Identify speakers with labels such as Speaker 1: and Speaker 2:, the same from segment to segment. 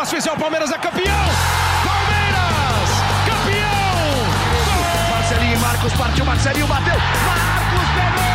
Speaker 1: espaço especial, Palmeiras é campeão! Palmeiras! Campeão!
Speaker 2: Marcelinho e Marcos partiu, Marcelinho bateu! Marcos pegou!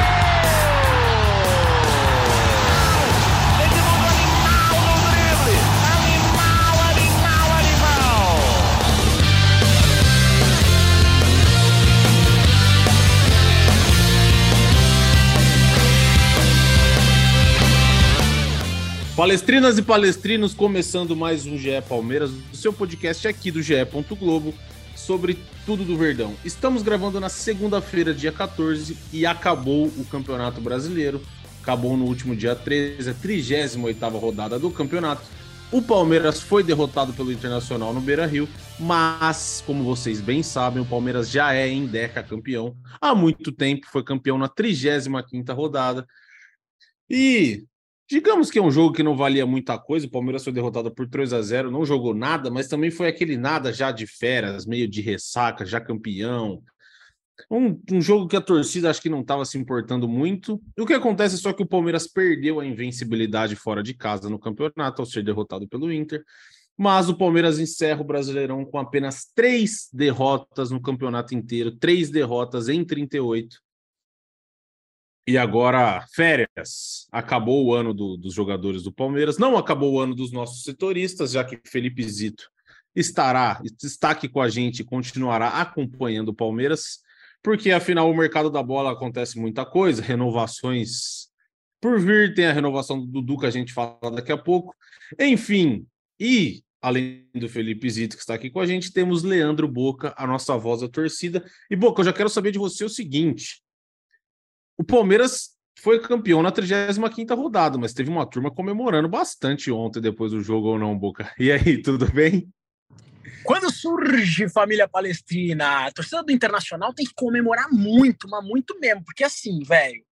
Speaker 3: Palestrinas e palestrinos, começando mais um GE Palmeiras, o seu podcast aqui do GE. Globo sobre tudo do Verdão. Estamos gravando na segunda-feira, dia 14, e acabou o Campeonato Brasileiro. Acabou no último dia 13, a 38 rodada do campeonato. O Palmeiras foi derrotado pelo Internacional no Beira Rio, mas, como vocês bem sabem, o Palmeiras já é em Deca campeão há muito tempo, foi campeão na 35 rodada. E Digamos que é um jogo que não valia muita coisa, o Palmeiras foi derrotado por 3 a 0 não jogou nada, mas também foi aquele nada já de férias, meio de ressaca, já campeão. Um, um jogo que a torcida acho que não estava se importando muito. E o que acontece é só que o Palmeiras perdeu a invencibilidade fora de casa no campeonato ao ser derrotado pelo Inter. Mas o Palmeiras encerra o Brasileirão com apenas três derrotas no campeonato inteiro, três derrotas em 38 e agora, férias. Acabou o ano do, dos jogadores do Palmeiras. Não acabou o ano dos nossos setoristas, já que Felipe Zito estará, está aqui com a gente e continuará acompanhando o Palmeiras, porque afinal o mercado da bola acontece muita coisa, renovações por vir, tem a renovação do Dudu que a gente fala daqui a pouco. Enfim, e além do Felipe Zito que está aqui com a gente, temos Leandro Boca, a nossa voz da torcida. E Boca, eu já quero saber de você o seguinte: o Palmeiras foi campeão na 35ª rodada, mas teve uma turma comemorando bastante ontem depois do jogo ou não, Boca. E aí, tudo bem?
Speaker 4: Quando surge família palestrina, a torcida do Internacional tem que comemorar muito, mas muito mesmo, porque assim, velho,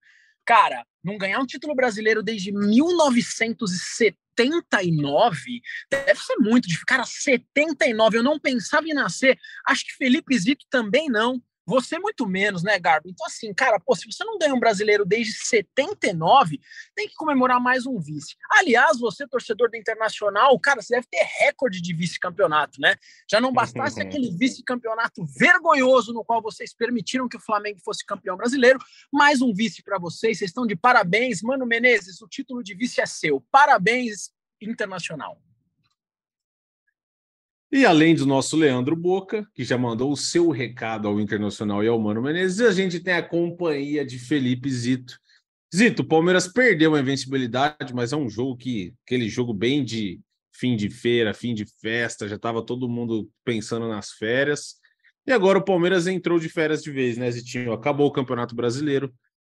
Speaker 4: cara, não ganhar um título brasileiro desde 1979 deve ser muito difícil. Cara, 79, eu não pensava em nascer. Acho que Felipe Zito também não. Você muito menos, né, Garbo? Então, assim, cara, pô, se você não ganha um brasileiro desde 79, tem que comemorar mais um vice. Aliás, você, torcedor do Internacional, cara, você deve ter recorde de vice-campeonato, né? Já não bastasse aquele vice-campeonato vergonhoso no qual vocês permitiram que o Flamengo fosse campeão brasileiro, mais um vice para vocês. Vocês estão de parabéns. Mano Menezes, o título de vice é seu. Parabéns, Internacional.
Speaker 3: E além do nosso Leandro Boca, que já mandou o seu recado ao Internacional e ao Mano Menezes, a gente tem a companhia de Felipe Zito. Zito, o Palmeiras perdeu a invencibilidade, mas é um jogo que aquele jogo bem de fim de feira, fim de festa, já estava todo mundo pensando nas férias. E agora o Palmeiras entrou de férias de vez, né, Zitinho? Acabou o Campeonato Brasileiro.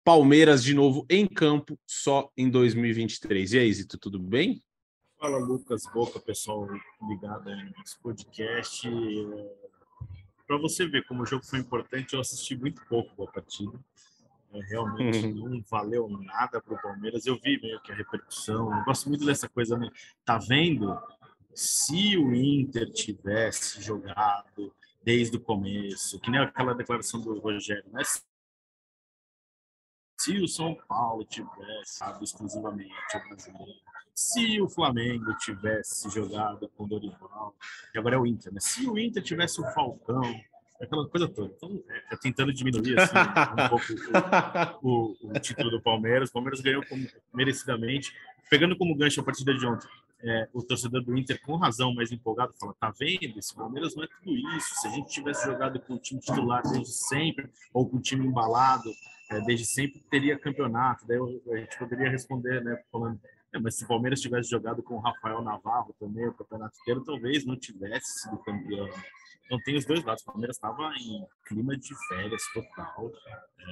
Speaker 3: Palmeiras de novo em campo só em 2023. E aí, Zito, tudo bem?
Speaker 5: Fala Lucas Boca, pessoal ligado nesse podcast. Para você ver como o jogo foi importante, eu assisti muito pouco a partida. É, realmente uhum. não valeu nada para o Palmeiras. Eu vi meio que a repercussão. Eu gosto muito dessa coisa, né? Tá vendo? Se o Inter tivesse jogado desde o começo, que nem aquela declaração do Rogério, né? Se o São Paulo tivesse sabe, exclusivamente o brasileiro, se o Flamengo tivesse jogado com o Dorival, e agora é o Inter, né? Se o Inter tivesse o Falcão, aquela coisa toda. Então, é, tentando diminuir assim, um pouco o, o, o, título do Palmeiras. O Palmeiras ganhou como, merecidamente. Pegando como gancho a partida de ontem, é, o torcedor do Inter, com razão, mais empolgado, fala: tá vendo? Esse Palmeiras não é tudo isso. Se a gente tivesse jogado com o time titular desde sempre, ou com o time embalado é, desde sempre, teria campeonato. Daí a gente poderia responder, né, falando: é, mas se o Palmeiras tivesse jogado com o Rafael Navarro também, o campeonato inteiro, talvez não tivesse sido campeão. Então tem os dois lados. O Palmeiras estava em clima de férias total. É...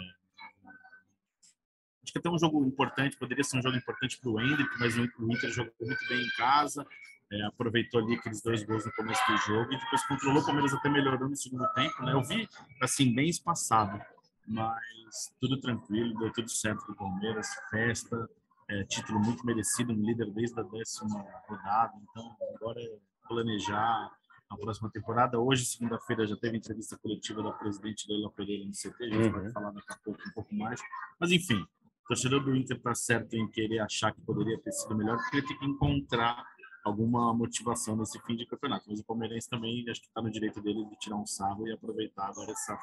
Speaker 5: Acho que até um jogo importante, poderia ser um jogo importante para o Hendrick, mas o Inter jogou muito bem em casa, é, aproveitou ali aqueles dois gols no começo do jogo e depois controlou. O Palmeiras até melhorou no segundo tempo. Né? Eu vi, assim, bem espaçado, mas tudo tranquilo, deu tudo certo para o Palmeiras, festa é, título muito merecido, um líder desde a décima rodada. Então, agora é planejar a próxima temporada. Hoje, segunda-feira, já teve entrevista coletiva da presidente Leila Pereira no CT, a gente uhum. vai falar daqui a pouco um pouco mais. Mas, enfim, o torcedor do Inter está certo em querer achar que poderia ter sido melhor, porque ele tem que encontrar alguma motivação nesse fim de campeonato. Mas o Palmeirense também acho que está no direito dele de tirar um sarro e aproveitar agora essa,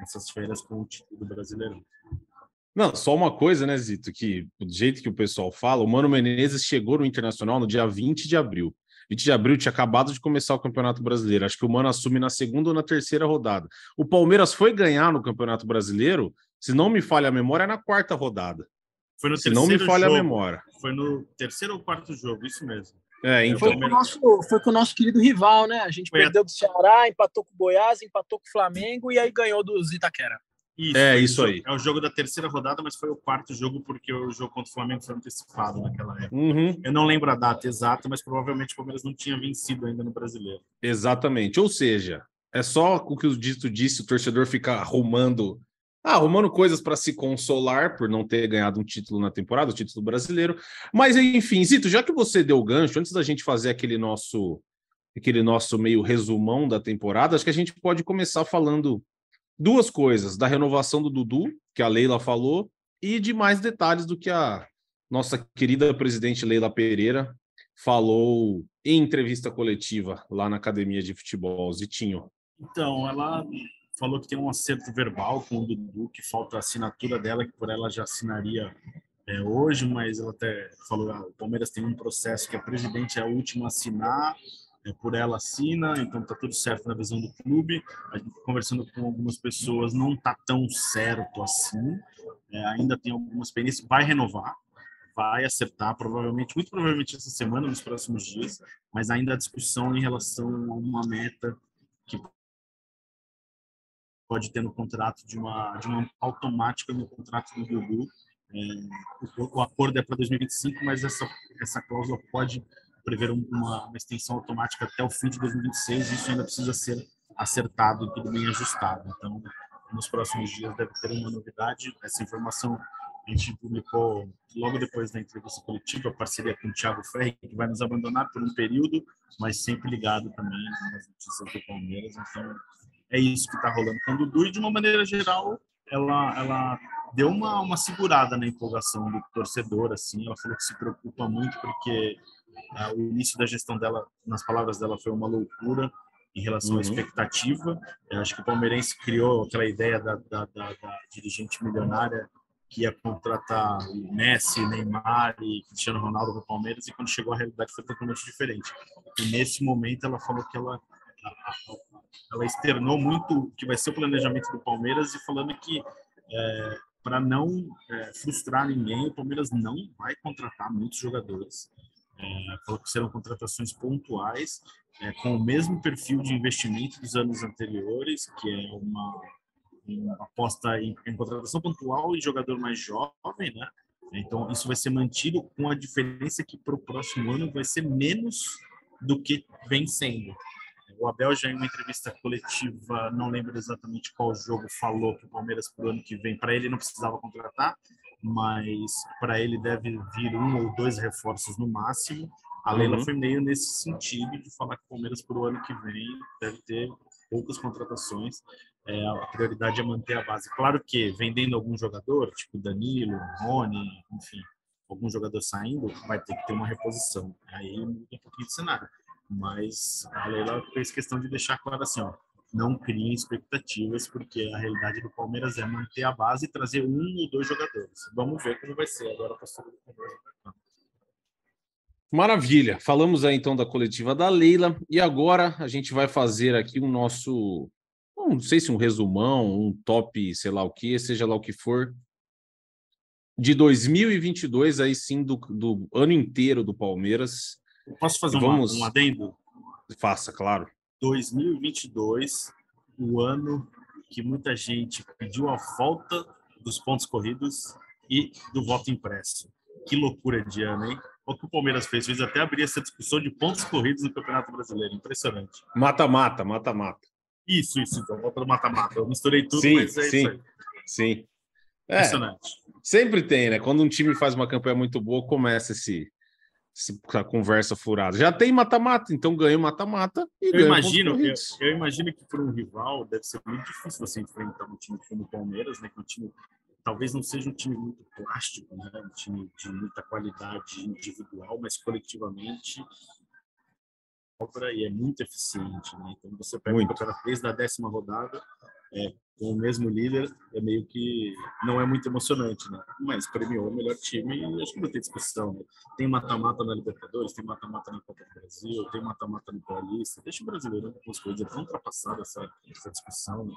Speaker 5: essas férias com o título do Brasileirão.
Speaker 3: Não, só uma coisa, né, Zito, que do jeito que o pessoal fala, o Mano Menezes chegou no Internacional no dia 20 de abril. 20 de abril tinha acabado de começar o Campeonato Brasileiro. Acho que o Mano assume na segunda ou na terceira rodada. O Palmeiras foi ganhar no Campeonato Brasileiro, se não me falha a memória, na quarta rodada.
Speaker 5: Foi no
Speaker 3: se não me falha
Speaker 5: jogo.
Speaker 3: a memória.
Speaker 5: Foi no terceiro ou quarto jogo, isso mesmo.
Speaker 3: É, então.
Speaker 4: Foi com, o nosso, foi com o nosso querido rival, né? A gente
Speaker 5: Foi
Speaker 4: perdeu do Ceará, empatou com o Goiás, empatou com o Flamengo e aí ganhou dos Itaquera.
Speaker 5: Isso,
Speaker 3: É, isso aí.
Speaker 5: É o jogo da terceira rodada, mas foi o quarto jogo porque o jogo contra o Flamengo foi antecipado naquela época.
Speaker 3: Uhum,
Speaker 5: Eu não lembro a data exata, mas provavelmente o Palmeiras não tinha vencido ainda no Brasileiro.
Speaker 3: exatamente. Ou seja, é só o que o Dito disse, o torcedor fica arrumando. ah, arrumando coisas para se consolar por não ter ganhado um título na temporada, o título brasileiro. Mas enfim, Zito, já que você deu o gancho, antes da gente fazer aquele nosso aquele nosso meio resumão da temporada, acho que a gente pode começar falando duas coisas: da renovação do Dudu, que a Leila falou, e de mais detalhes do que a nossa querida presidente Leila Pereira falou em entrevista coletiva lá na academia de futebol, Zitinho.
Speaker 5: Então, ela falou que tem um acerto verbal com o Dudu, que falta a assinatura dela, que por ela já assinaria é, hoje, mas ela até falou ah, o Palmeiras tem um processo que a presidente é a última a assinar, é, por ela assina, então tá tudo certo na visão do clube. A gente conversando com algumas pessoas, não tá tão certo assim, é, ainda tem algumas pendências, vai renovar, vai acertar, provavelmente, muito provavelmente essa semana, nos próximos dias, mas ainda há discussão em relação a uma meta que pode ter no contrato de uma de uma automática no contrato do Dudu. É, o, o acordo é para 2025, mas essa essa cláusula pode prever um- uma, uma extensão automática até o fim de 2026. Isso ainda precisa ser acertado tudo bem ajustado. Então, nos próximos dias deve ter uma novidade. Essa informação a gente publicou logo depois da entrevista coletiva, a parceria com o Thiago Ferri, que vai nos abandonar por um período, mas sempre ligado também nas notícias do Palmeiras. Então, é isso que está rolando com o Dudu e de uma maneira geral ela ela deu uma, uma segurada na empolgação do torcedor assim ela falou que se preocupa muito porque o início da gestão dela nas palavras dela foi uma loucura em relação
Speaker 3: Uhum.
Speaker 5: à expectativa eu acho que o palmeirense criou aquela ideia da, da, da, da dirigente milionária que ia contratar o Messi, Neymar e Cristiano Ronaldo para o Palmeiras e quando chegou a realidade foi totalmente diferente e nesse momento ela falou que ela ela externou muito o que vai ser o planejamento do Palmeiras e falando que é, para não é, frustrar ninguém, o Palmeiras não vai contratar muitos jogadores. É, falou que serão contratações pontuais, é, com o mesmo perfil de investimento dos anos anteriores, que é uma, uma aposta em, em contratação pontual e jogador mais jovem, né? Então, isso vai ser mantido com a diferença que para o próximo ano vai ser menos do que vem sendo. O Abel já em uma entrevista coletiva, não lembro exatamente qual jogo, falou que o Palmeiras para o ano que vem, para ele não precisava contratar, mas para ele deve vir um ou dois reforços no máximo. A Leila
Speaker 3: Uhum.
Speaker 5: foi meio nesse sentido de falar que o Palmeiras para o ano que vem deve ter poucas contratações. É, a prioridade é manter a base. Claro que vendendo algum jogador, tipo Danilo, Rony, enfim, algum jogador saindo, vai ter que ter uma reposição. Aí muda um pouquinho de cenário mas a Leila fez questão de deixar claro assim, ó, não criem expectativas, porque a realidade do Palmeiras é manter a base e trazer um ou dois jogadores. Vamos ver como vai ser agora a postura do Palmeiras.
Speaker 3: Maravilha. Falamos aí então da coletiva da Leila e agora a gente vai fazer aqui o nosso, não sei se um resumão, um top, sei lá o que, seja lá o que for, de 2022, aí sim, do, do ano inteiro do Palmeiras.
Speaker 5: Posso fazer
Speaker 3: Vamos.
Speaker 5: uma, um adendo?
Speaker 3: Faça, claro.
Speaker 5: 2022, o ano que muita gente pediu a volta dos pontos corridos e do voto impresso. Que loucura de ano, hein? O que o Palmeiras fez? Fez até abrir essa discussão de pontos corridos no Campeonato Brasileiro. Impressionante.
Speaker 3: Mata-mata, mata-mata.
Speaker 5: Isso, isso. Então, volta do mata-mata. Eu misturei tudo,
Speaker 3: Sim,
Speaker 5: mas é
Speaker 3: sim.
Speaker 5: isso aí.
Speaker 3: Sim. É,
Speaker 5: Impressionante.
Speaker 3: sempre tem, né? Quando um time faz uma campanha muito boa, começa esse, esse- essa conversa furada. Já tem mata-mata, então ganha o mata-mata e
Speaker 5: Eu imagino, eu, eu imagino que para um rival deve ser muito difícil você enfrentar um time como o Palmeiras, né? Que é um time talvez não seja um time muito plástico, né? Um time de muita qualidade individual, mas coletivamente obra e é muito eficiente. Né? Então você pega
Speaker 3: muito.
Speaker 5: o campeonato desde a décima rodada é, com o mesmo líder, é meio que não é muito emocionante, né? Mas premiou o melhor time e acho que não tem discussão. Né? Tem mata-mata na Libertadores, tem mata-mata na Copa do Brasil, tem mata-mata no Paulista. Deixa o brasileiro algumas coisas, é tão essa, essa discussão. Né?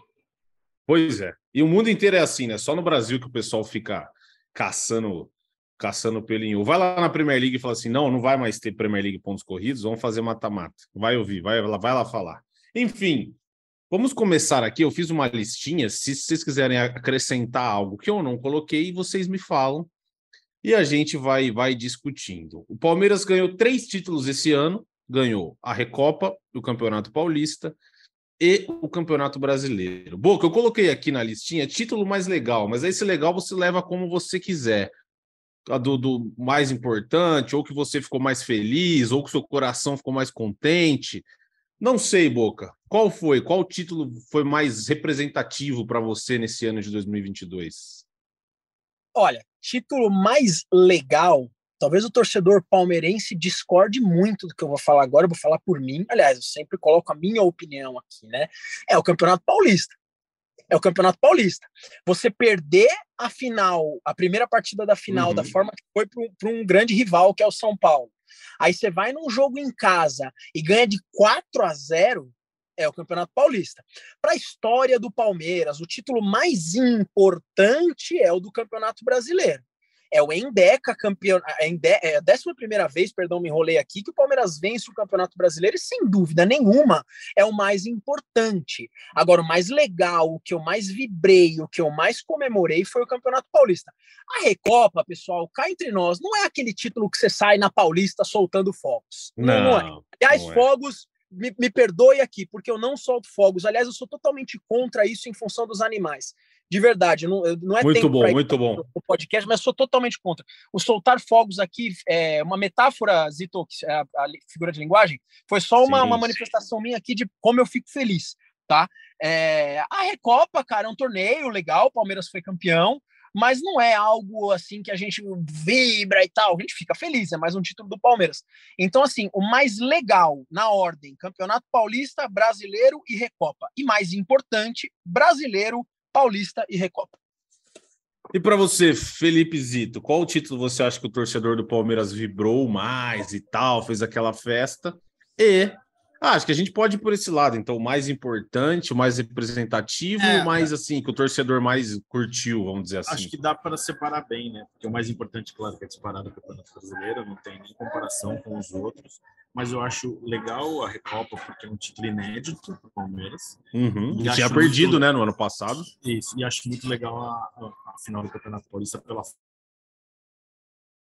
Speaker 3: Pois é. E o mundo inteiro é assim, né? Só no Brasil que o pessoal fica caçando caçando pelinho. Vai lá na Premier League e fala assim: não, não vai mais ter Premier League pontos corridos, vamos fazer mata-mata. Vai ouvir, vai, vai lá falar. Enfim, vamos começar aqui. Eu fiz uma listinha. Se vocês quiserem acrescentar algo que eu não coloquei, vocês me falam e a gente vai, vai discutindo. O Palmeiras ganhou três títulos esse ano: ganhou a Recopa, o Campeonato Paulista e o Campeonato Brasileiro. Boca, eu coloquei aqui na listinha título mais legal, mas esse legal você leva como você quiser do, do, mais importante, ou que você ficou mais feliz, ou que seu coração ficou mais contente. Não sei, Boca. Qual foi? Qual título foi mais representativo para você nesse ano de 2022?
Speaker 4: Olha, título mais legal. Talvez o torcedor palmeirense discorde muito do que eu vou falar agora, eu vou falar por mim. Aliás, eu sempre coloco a minha opinião aqui, né? É o Campeonato Paulista é o Campeonato Paulista. Você perder a final, a primeira partida da final, uhum. da forma que foi para um grande rival, que é o São Paulo. Aí você vai num jogo em casa e ganha de 4 a 0, é o Campeonato Paulista. Para a história do Palmeiras, o título mais importante é o do Campeonato Brasileiro é o Endeca campeão, é a décima primeira vez, perdão, me enrolei aqui, que o Palmeiras vence o Campeonato Brasileiro e sem dúvida nenhuma é o mais importante. Agora, o mais legal, o que eu mais vibrei, o que eu mais comemorei foi o Campeonato Paulista. A Recopa, pessoal, cá entre nós, não é aquele título que você sai na Paulista soltando fogos.
Speaker 3: Não, não é.
Speaker 4: Aliás, não é. fogos me, me, perdoe aqui, porque eu não solto fogos. Aliás, eu sou totalmente contra isso em função dos animais de verdade, não, não é
Speaker 3: muito bom, muito bom
Speaker 4: o podcast, mas sou totalmente contra. O soltar fogos aqui é uma metáfora, Zito, é a, a figura de linguagem, foi só uma, uma manifestação minha aqui de como eu fico feliz, tá? É, a Recopa, cara, é um torneio legal, o Palmeiras foi campeão, mas não é algo assim que a gente vibra e tal, a gente fica feliz, é mais um título do Palmeiras. Então, assim, o mais legal na ordem, Campeonato Paulista, Brasileiro e Recopa. E mais importante, Brasileiro Paulista e Recopa.
Speaker 3: E para você, Felipe Zito, qual título você acha que o torcedor do Palmeiras vibrou mais e tal, fez aquela festa? E ah, acho que a gente pode ir por esse lado, então, o mais importante, o mais representativo, é, o mais assim, que o torcedor mais curtiu, vamos dizer assim.
Speaker 5: Acho que dá para separar bem, né? Porque o mais importante, claro, que é disparado do Campeonato Brasileiro, não tem nem comparação com os outros mas eu acho legal a Recopa porque é um título inédito para o Palmeiras.
Speaker 3: Uhum. E tinha perdido, muito... né, no ano passado.
Speaker 5: Isso, e acho muito legal a, a final do Campeonato Paulista pela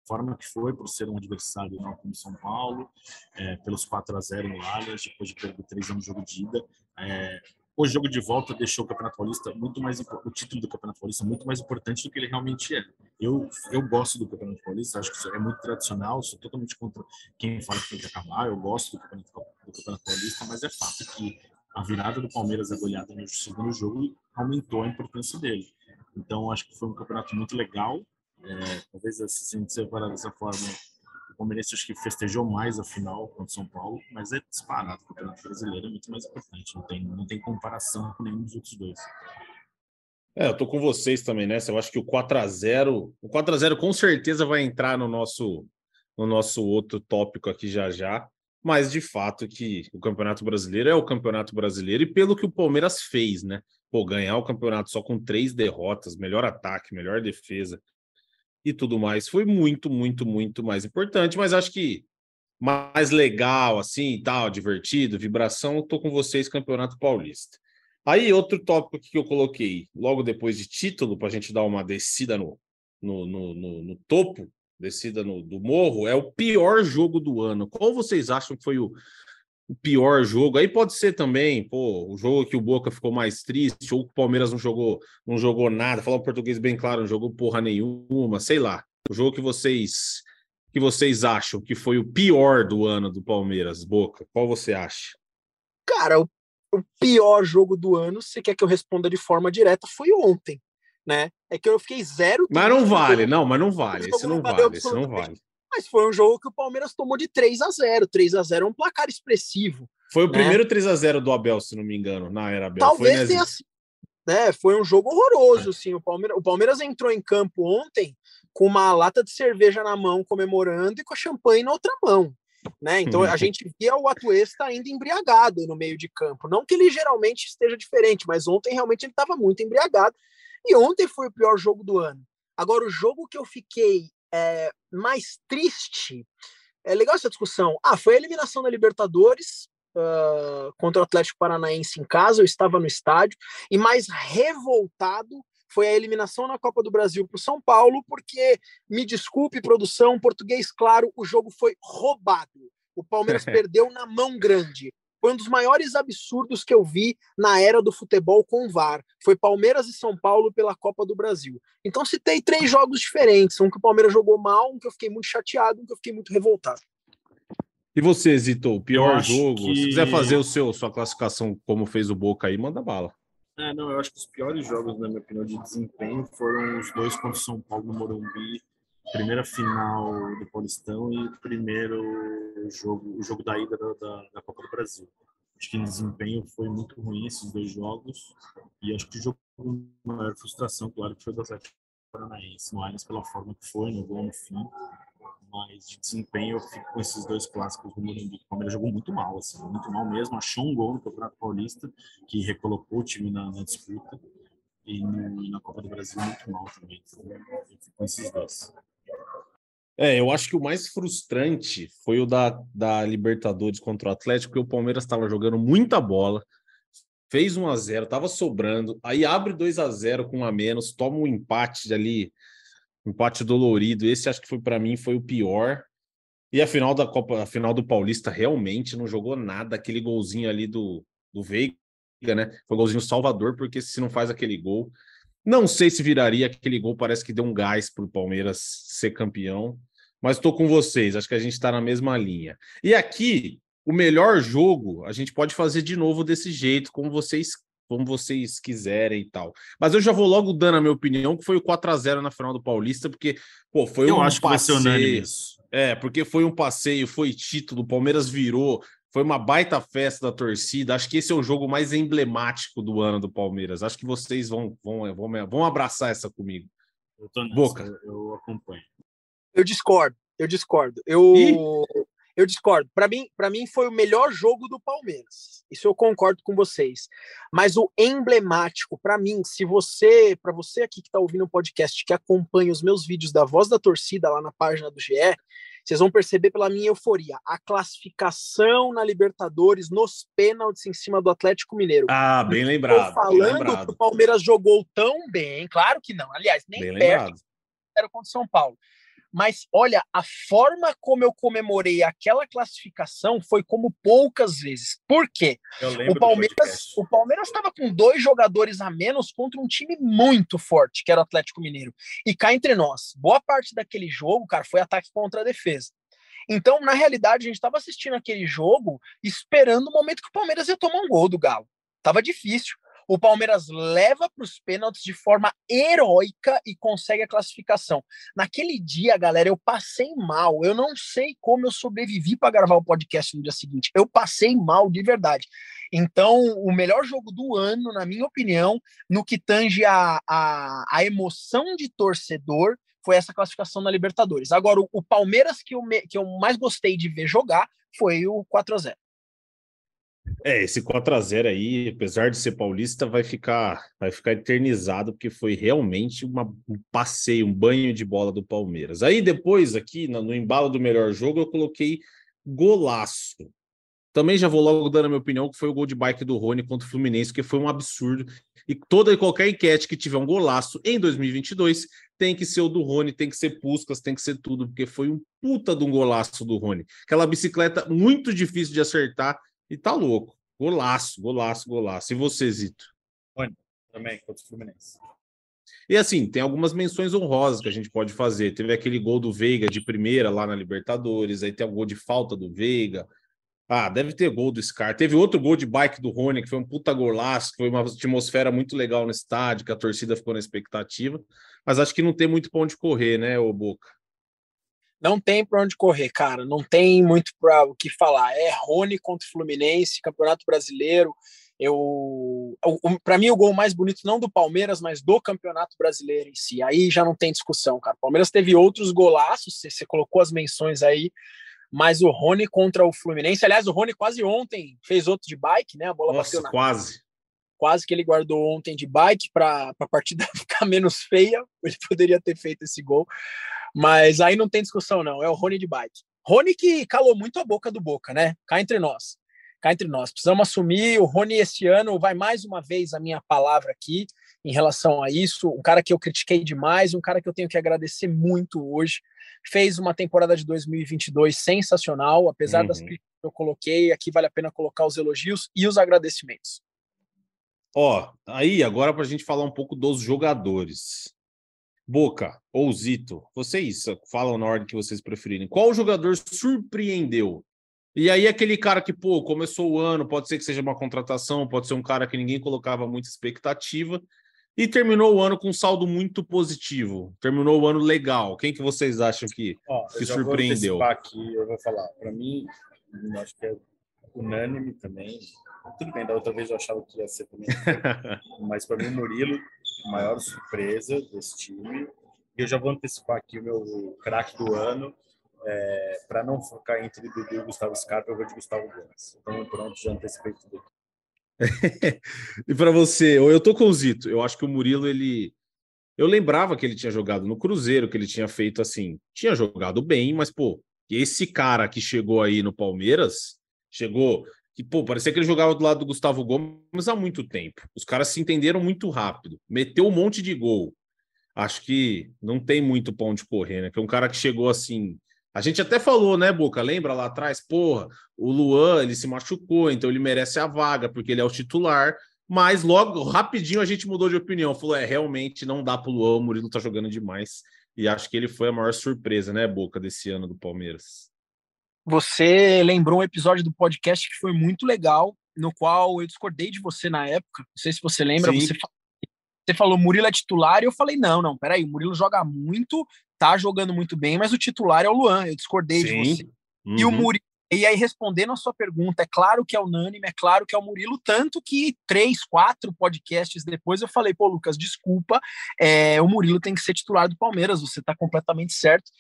Speaker 5: forma que foi, por ser um adversário não como São Paulo, é, pelos 4 a 0 no Allianz, depois de perder 3 anos no jogo de ida. É, o jogo de volta deixou o Campeonato Paulista muito mais o título do Campeonato Paulista muito mais importante do que ele realmente é. Eu eu gosto do Campeonato Paulista, acho que isso é muito tradicional, sou totalmente contra quem fala que tem que acabar. Eu gosto do Campeonato, do Campeonato Paulista, mas é fato que a virada do Palmeiras, a goleada no segundo jogo, aumentou a importância dele. Então, acho que foi um campeonato muito legal. É, talvez se a gente separar dessa forma, Palmeirense acho que festejou mais a final contra o São Paulo, mas é disparado. O Campeonato Brasileiro é muito mais importante. Não tem, não tem comparação com nenhum dos outros dois.
Speaker 3: É, eu tô com vocês também nessa. Eu acho que o 4 a 0 o 4 a 0 com certeza vai entrar no nosso no nosso outro tópico aqui já já. Mas de fato que o Campeonato Brasileiro é o Campeonato Brasileiro e pelo que o Palmeiras fez, né? Pô, ganhar o campeonato só com três derrotas, melhor ataque, melhor defesa, e tudo mais. Foi muito, muito, muito mais importante, mas acho que mais legal, assim, tal, divertido, vibração, eu tô com vocês, Campeonato Paulista. Aí, outro tópico que eu coloquei, logo depois de título, para a gente dar uma descida no, no, no, no, no topo, descida no, do morro, é o pior jogo do ano. Qual vocês acham que foi o, o pior jogo. Aí pode ser também, pô, o jogo que o Boca ficou mais triste, ou que o Palmeiras não jogou, não jogou nada, falar o português bem claro, não jogou porra nenhuma, sei lá. O jogo que vocês que vocês acham que foi o pior do ano do Palmeiras, Boca? Qual você acha?
Speaker 4: Cara, o, o pior jogo do ano, se quer que eu responda de forma direta, foi ontem, né? É que eu fiquei zero.
Speaker 3: Mas não vale, não, mas não vale. Esse não vale, esse não vale.
Speaker 4: Mas foi um jogo que o Palmeiras tomou de 3 a 0 3 a 0 é um placar expressivo.
Speaker 3: Foi o né? primeiro 3 a 0 do Abel, se não me engano, na era Abel.
Speaker 4: Talvez foi, tenha sido. Né? Foi um jogo horroroso, assim. O Palmeiras, o Palmeiras entrou em campo ontem com uma lata de cerveja na mão, comemorando, e com a champanhe na outra mão. Né? Então a gente via o Atuesta ainda embriagado no meio de campo. Não que ele geralmente esteja diferente, mas ontem realmente ele estava muito embriagado. E ontem foi o pior jogo do ano. Agora, o jogo que eu fiquei é, mais triste. É legal essa discussão. Ah, foi a eliminação da Libertadores uh, contra o Atlético Paranaense em casa. Eu estava no estádio. E mais revoltado foi a eliminação na Copa do Brasil para o São Paulo, porque, me desculpe, produção, português claro, o jogo foi roubado. O Palmeiras perdeu na mão grande. Foi um dos maiores absurdos que eu vi na era do futebol com VAR. Foi Palmeiras e São Paulo pela Copa do Brasil. Então citei três jogos diferentes: um que o Palmeiras jogou mal, um que eu fiquei muito chateado, um que eu fiquei muito revoltado.
Speaker 3: E você, Zito, o pior jogo? Que... Se quiser fazer o seu, sua classificação como fez o Boca aí, manda bala.
Speaker 5: É, não, eu acho que os piores jogos, na minha opinião, de desempenho foram os dois contra o São Paulo no Morumbi, primeira final do Paulistão e primeiro jogo, o jogo da ida da, da, da Copa do Brasil. Acho que em desempenho foi muito ruim esses dois jogos e acho que o jogo com maior frustração, claro, que foi do Atlético Paranaense no Allianz pela forma que foi, no gol no fim mas de desempenho eu fico com esses dois clássicos do Morumbi. O Palmeiras jogou muito mal, assim, muito mal mesmo. Achou um gol no Campeonato Paulista que recolocou o time na, na disputa e no, na Copa do Brasil muito mal também. Então, eu fico com esses dois.
Speaker 3: É, eu acho que o mais frustrante foi o da, da Libertadores contra o Atlético, porque o Palmeiras estava jogando muita bola, fez 1 a 0 estava sobrando, aí abre 2 a 0 com um a menos, toma um empate ali empate dolorido. Esse acho que foi para mim foi o pior. E a final da Copa, a final do Paulista realmente não jogou nada. Aquele golzinho ali do, do Veiga, né? Foi um golzinho salvador, porque se não faz aquele gol, não sei se viraria aquele gol. Parece que deu um gás para o Palmeiras ser campeão. Mas estou com vocês, acho que a gente está na mesma linha. E aqui, o melhor jogo, a gente pode fazer de novo desse jeito, como vocês como vocês quiserem e tal. Mas eu já vou logo dando a minha opinião, que foi o 4 a 0 na final do Paulista, porque, pô, foi
Speaker 5: eu
Speaker 3: um
Speaker 5: acho
Speaker 3: passeio. É, porque foi um passeio, foi título, o Palmeiras virou, foi uma baita festa da torcida. Acho que esse é o jogo mais emblemático do ano do Palmeiras. Acho que vocês vão, vão, vão, vão abraçar essa comigo.
Speaker 5: Eu tô nessa, Boca. Eu acompanho.
Speaker 4: Eu discordo, eu discordo. Eu, e? Eu discordo. Para mim, para mim foi o melhor jogo do Palmeiras. Isso eu concordo com vocês. Mas o emblemático para mim, se você, para você aqui que está ouvindo o podcast, que acompanha os meus vídeos da Voz da Torcida lá na página do GE, vocês vão perceber pela minha euforia a classificação na Libertadores nos pênaltis em cima do Atlético Mineiro.
Speaker 3: Ah, bem lembrado.
Speaker 4: Falando lembrado. que o Palmeiras jogou tão bem, claro que não. Aliás, nem bem perto lembrado. era contra o São Paulo. Mas olha, a forma como eu comemorei aquela classificação foi como poucas vezes. Por quê? O Palmeiras, o Palmeiras estava com dois jogadores a menos contra um time muito forte, que era o Atlético Mineiro. E cá entre nós, boa parte daquele jogo, cara, foi ataque contra a defesa. Então, na realidade, a gente estava assistindo aquele jogo esperando o momento que o Palmeiras ia tomar um gol do Galo. Tava difícil. O Palmeiras leva para os pênaltis de forma heróica e consegue a classificação. Naquele dia, galera, eu passei mal. Eu não sei como eu sobrevivi para gravar o podcast no dia seguinte. Eu passei mal de verdade. Então, o melhor jogo do ano, na minha opinião, no que tange a, a, a emoção de torcedor, foi essa classificação na Libertadores. Agora, o, o Palmeiras que eu, me, que eu mais gostei de ver jogar foi o 4 a 0
Speaker 3: é, esse 4 a 0 aí, apesar de ser paulista, vai ficar, vai ficar eternizado, porque foi realmente uma, um passeio, um banho de bola do Palmeiras. Aí depois, aqui no, no embalo do melhor jogo, eu coloquei golaço. Também já vou logo dando a minha opinião, que foi o gol de bike do Rony contra o Fluminense, que foi um absurdo. E toda e qualquer enquete que tiver um golaço em 2022 tem que ser o do Rony, tem que ser Puscas, tem que ser tudo, porque foi um puta de um golaço do Rony. Aquela bicicleta muito difícil de acertar e tá louco. Golaço, golaço, golaço. E você, Zito?
Speaker 5: Olha, também, contra o Fluminense.
Speaker 3: E assim, tem algumas menções honrosas que a gente pode fazer. Teve aquele gol do Veiga de primeira lá na Libertadores, aí tem o gol de falta do Veiga. Ah, deve ter gol do Scar. Teve outro gol de bike do Rony, que foi um puta golaço, que foi uma atmosfera muito legal no estádio, que a torcida ficou na expectativa. Mas acho que não tem muito pão de correr, né, o Boca?
Speaker 4: Não tem para onde correr, cara. Não tem muito para o que falar. É Rony contra o Fluminense, Campeonato Brasileiro. Eu, para mim, o gol mais bonito não do Palmeiras, mas do Campeonato Brasileiro em si. Aí já não tem discussão, cara. O Palmeiras teve outros golaços, você, você colocou as menções aí, mas o Rony contra o Fluminense. Aliás, o Rony quase ontem fez outro de bike, né? A bola
Speaker 3: Nossa,
Speaker 4: bateu na
Speaker 3: quase.
Speaker 4: Quase que ele guardou ontem de bike para a partida ficar menos feia. Ele poderia ter feito esse gol. Mas aí não tem discussão, não. É o Rony de bike. Rony que calou muito a boca do Boca, né? Cá entre nós cá entre nós. Precisamos assumir. O Rony, esse ano, vai mais uma vez a minha palavra aqui em relação a isso. Um cara que eu critiquei demais, um cara que eu tenho que agradecer muito hoje. Fez uma temporada de 2022 sensacional, apesar uhum. das críticas que eu coloquei. Aqui vale a pena colocar os elogios e os agradecimentos.
Speaker 3: Ó, aí agora para a gente falar um pouco dos jogadores. Boca ou Zito, vocês falam na ordem que vocês preferirem. Qual jogador surpreendeu e aí, aquele cara que, pô, começou o ano, pode ser que seja uma contratação, pode ser um cara que ninguém colocava muita expectativa, e terminou o ano com um saldo muito positivo. Terminou o ano legal. Quem que vocês acham que, Ó, que surpreendeu?
Speaker 5: Vou aqui, eu vou falar. Para mim, acho que é unânime também. Tudo bem, da outra vez eu achava que ia ser também. Mas para mim, o Murilo, a maior surpresa desse time. E eu já vou antecipar aqui o meu craque do ano, é, para não ficar entre Dudu e Gustavo Scarpa, eu vou de Gustavo Gomes. Então, pronto, já antecipei tudo
Speaker 3: e para você, eu tô com o Zito. Eu acho que o Murilo, ele. Eu lembrava que ele tinha jogado no Cruzeiro, que ele tinha feito assim. Tinha jogado bem, mas, pô, esse cara que chegou aí no Palmeiras, chegou. Que, pô, parecia que ele jogava do lado do Gustavo Gomes há muito tempo. Os caras se entenderam muito rápido. Meteu um monte de gol. Acho que não tem muito pão de correr, né? Que é um cara que chegou assim, a gente até falou, né, Boca? Lembra lá atrás? Porra, o Luan ele se machucou, então ele merece a vaga, porque ele é o titular. Mas logo, rapidinho, a gente mudou de opinião. Falou: é, realmente não dá pro Luan, o Murilo tá jogando demais. E acho que ele foi a maior surpresa, né, Boca, desse ano do Palmeiras.
Speaker 4: Você lembrou um episódio do podcast que foi muito legal, no qual eu discordei de você na época. Não sei se você lembra, Sim. você você falou Murilo é titular e eu falei, não, não, peraí, o Murilo joga muito, tá jogando muito bem, mas o titular é o Luan. Eu discordei Sim. de você. Uhum. E o uhum. Murilo. E aí, respondendo a sua pergunta, é claro que é unânime, é claro que é o Murilo, tanto que três, quatro podcasts depois eu falei, pô, Lucas, desculpa, é, o Murilo tem que ser titular do Palmeiras, você está completamente certo.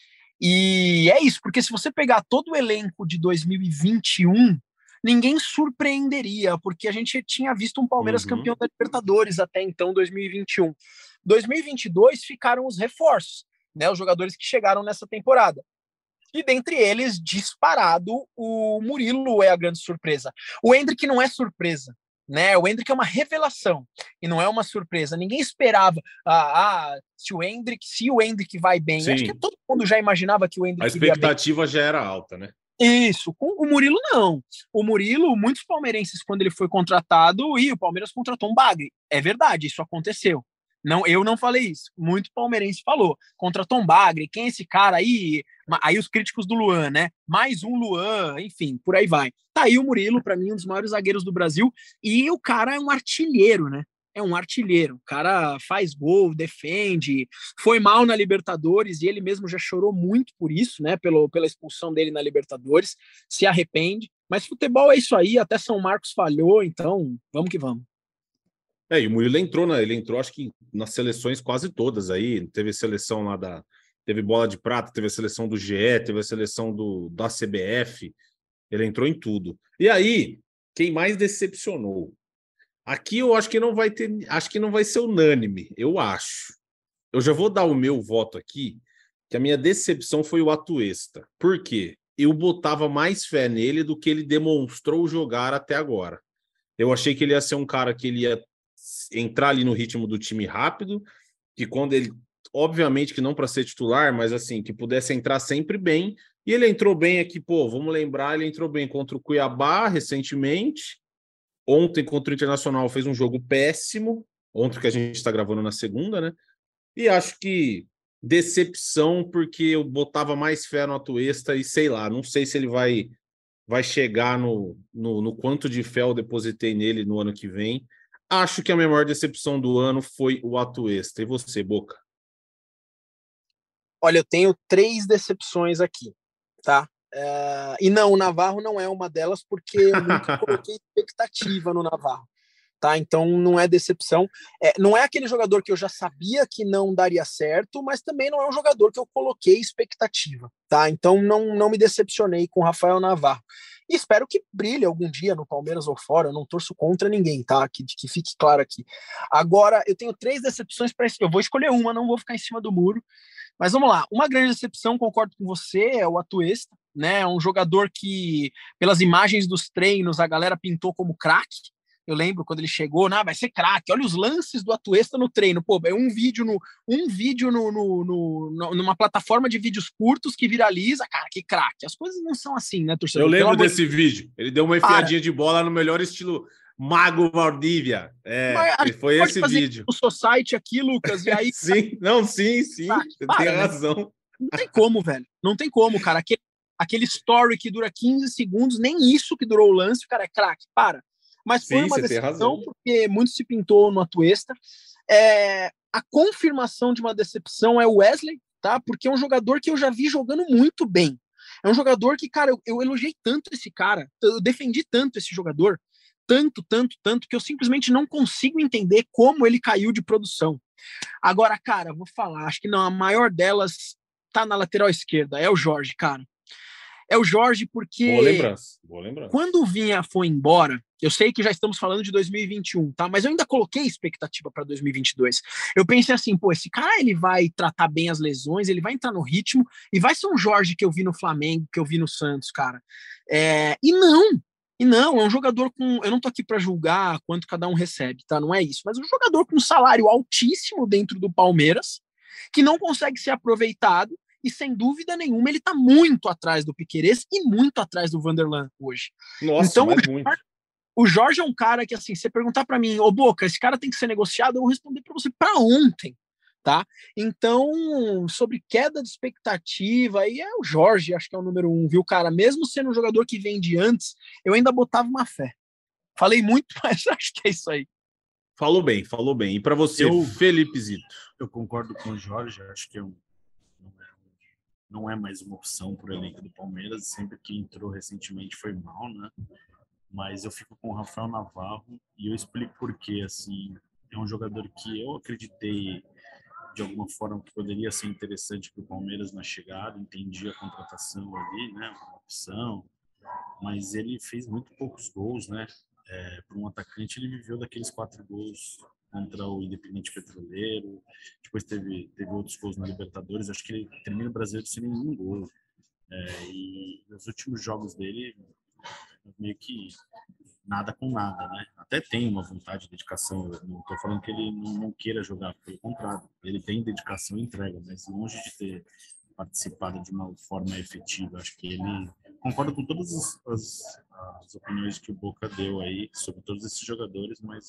Speaker 4: E é isso, porque se você pegar todo o elenco de 2021, ninguém surpreenderia, porque a gente tinha visto um Palmeiras uhum. campeão da Libertadores até então, 2021. 2022 ficaram os reforços né, os jogadores que chegaram nessa temporada. E dentre eles, disparado, o Murilo é a grande surpresa. O Hendrick não é surpresa, né? O Hendrick é uma revelação e não é uma surpresa. Ninguém esperava ah, ah se o Hendrick, se o Hendrick vai bem. Sim. Acho que todo mundo já imaginava que o Hendrick
Speaker 3: A expectativa já era alta, né?
Speaker 4: Isso, com o Murilo não. O Murilo, muitos palmeirenses quando ele foi contratado, e o Palmeiras contratou um bagre. É verdade, isso aconteceu. Não, eu não falei isso. Muito palmeirense falou. Contra Tom Bagre, quem é esse cara aí? Aí os críticos do Luan, né? Mais um Luan, enfim, por aí vai. Tá aí o Murilo, para mim, um dos maiores zagueiros do Brasil. E o cara é um artilheiro, né? É um artilheiro. O cara faz gol, defende, foi mal na Libertadores e ele mesmo já chorou muito por isso, né? Pelo, pela expulsão dele na Libertadores. Se arrepende. Mas futebol é isso aí, até São Marcos falhou, então vamos que vamos.
Speaker 3: É, e o Murilo entrou, né? Ele entrou, acho que nas seleções quase todas aí. Teve seleção lá da. Teve bola de prata, teve a seleção do GE, teve a seleção do, da CBF. Ele entrou em tudo. E aí, quem mais decepcionou? Aqui eu acho que não vai ter. Acho que não vai ser unânime, eu acho. Eu já vou dar o meu voto aqui, que a minha decepção foi o Atuesta. Por quê? Eu botava mais fé nele do que ele demonstrou jogar até agora. Eu achei que ele ia ser um cara que ele ia entrar ali no ritmo do time rápido, que quando ele, obviamente que não para ser titular, mas assim, que pudesse entrar sempre bem. E ele entrou bem aqui, pô, vamos lembrar, ele entrou bem contra o Cuiabá recentemente. Ontem contra o Internacional fez um jogo péssimo, ontem que a gente está gravando na segunda, né? E acho que decepção porque eu botava mais fé no Atuesta e sei lá, não sei se ele vai vai chegar no, no, no quanto de fé eu depositei nele no ano que vem. Acho que a maior decepção do ano foi o ato extra. E você, Boca?
Speaker 4: Olha, eu tenho três decepções aqui, tá? Uh, e não, o Navarro não é uma delas, porque eu nunca coloquei expectativa no Navarro tá? Então não é decepção. É, não é aquele jogador que eu já sabia que não daria certo, mas também não é um jogador que eu coloquei expectativa, tá? Então não, não me decepcionei com o Rafael Navarro. E espero que brilhe algum dia no Palmeiras ou fora. Eu não torço contra ninguém, tá? Que, que fique claro aqui. Agora, eu tenho três decepções para Eu vou escolher uma, não vou ficar em cima do muro. Mas vamos lá. Uma grande decepção, concordo com você, é o Atuesta, né? É um jogador que, pelas imagens dos treinos, a galera pintou como craque, eu lembro quando ele chegou, nah, vai ser craque. Olha os lances do Atuesta no treino. Pô, é um vídeo no um vídeo no, no, no numa plataforma de vídeos curtos que viraliza, cara, que craque. As coisas não são assim, né, torcedor?
Speaker 3: Eu lembro desse vídeo. Ele deu uma enfiadinha de bola no melhor estilo Mago Valdívia. É, Mas, foi esse vídeo.
Speaker 4: O Society aqui, Lucas, e aí
Speaker 3: Sim, não, sim, sim. Ah, você para, tem né? razão.
Speaker 4: Não tem como, velho. Não tem como, cara. Aquele, aquele story que dura 15 segundos, nem isso que durou o lance, o cara é craque. Para. Mas foi Sim, uma decepção porque muito se pintou no Atuesta. É, a confirmação de uma decepção é o Wesley, tá? Porque é um jogador que eu já vi jogando muito bem. É um jogador que, cara, eu, eu elogiei tanto esse cara, eu defendi tanto esse jogador, tanto, tanto, tanto, que eu simplesmente não consigo entender como ele caiu de produção. Agora, cara, vou falar, acho que não, a maior delas tá na lateral esquerda, é o Jorge, cara. É o Jorge porque.
Speaker 3: Boa lembrança. Boa lembrança.
Speaker 4: Quando o Vinha foi embora, eu sei que já estamos falando de 2021, tá? Mas eu ainda coloquei expectativa para 2022. Eu pensei assim, pô, esse cara ele vai tratar bem as lesões, ele vai entrar no ritmo e vai ser um Jorge que eu vi no Flamengo, que eu vi no Santos, cara. É... E não, e não, é um jogador com. Eu não tô aqui para julgar quanto cada um recebe, tá? Não é isso. Mas um jogador com um salário altíssimo dentro do Palmeiras, que não consegue ser aproveitado e sem dúvida nenhuma ele está muito atrás do Piquerez e muito atrás do Vanderlan hoje.
Speaker 3: Nossa, então, o Jorge,
Speaker 4: o Jorge, é um cara que, assim, você perguntar para mim, ô Boca, esse cara tem que ser negociado, eu vou responder para você para ontem, tá? Então, sobre queda de expectativa, aí é o Jorge, acho que é o número um, viu, cara? Mesmo sendo um jogador que vem de antes, eu ainda botava uma fé. Falei muito, mas acho que é isso aí.
Speaker 3: Falou bem, falou bem. E para você, eu, Felipe Zito?
Speaker 5: Eu concordo com o Jorge, acho que é um não é mais uma opção para o elenco do Palmeiras. Sempre que entrou recentemente foi mal, né? Mas eu fico com o Rafael Navarro e eu explico por quê. Assim, é um jogador que eu acreditei de alguma forma que poderia ser interessante para o Palmeiras na chegada. Entendi a contratação ali, né? Uma opção, mas ele fez muito poucos gols, né? É, para um atacante, ele viveu daqueles quatro gols contra o Independente Petroleiro, depois teve, teve outros gols na Libertadores, acho que ele termina o brasileiro sem nenhum gol. É, e nos últimos jogos dele, meio que nada com nada, né? Até tem uma vontade de dedicação, eu não estou falando que ele não, não, queira jogar, pelo contrário, ele tem dedicação e entrega, mas longe de ter participado de uma forma efetiva, acho que ele concordo com todas as, as, as, opiniões que o Boca deu aí sobre todos esses jogadores, mas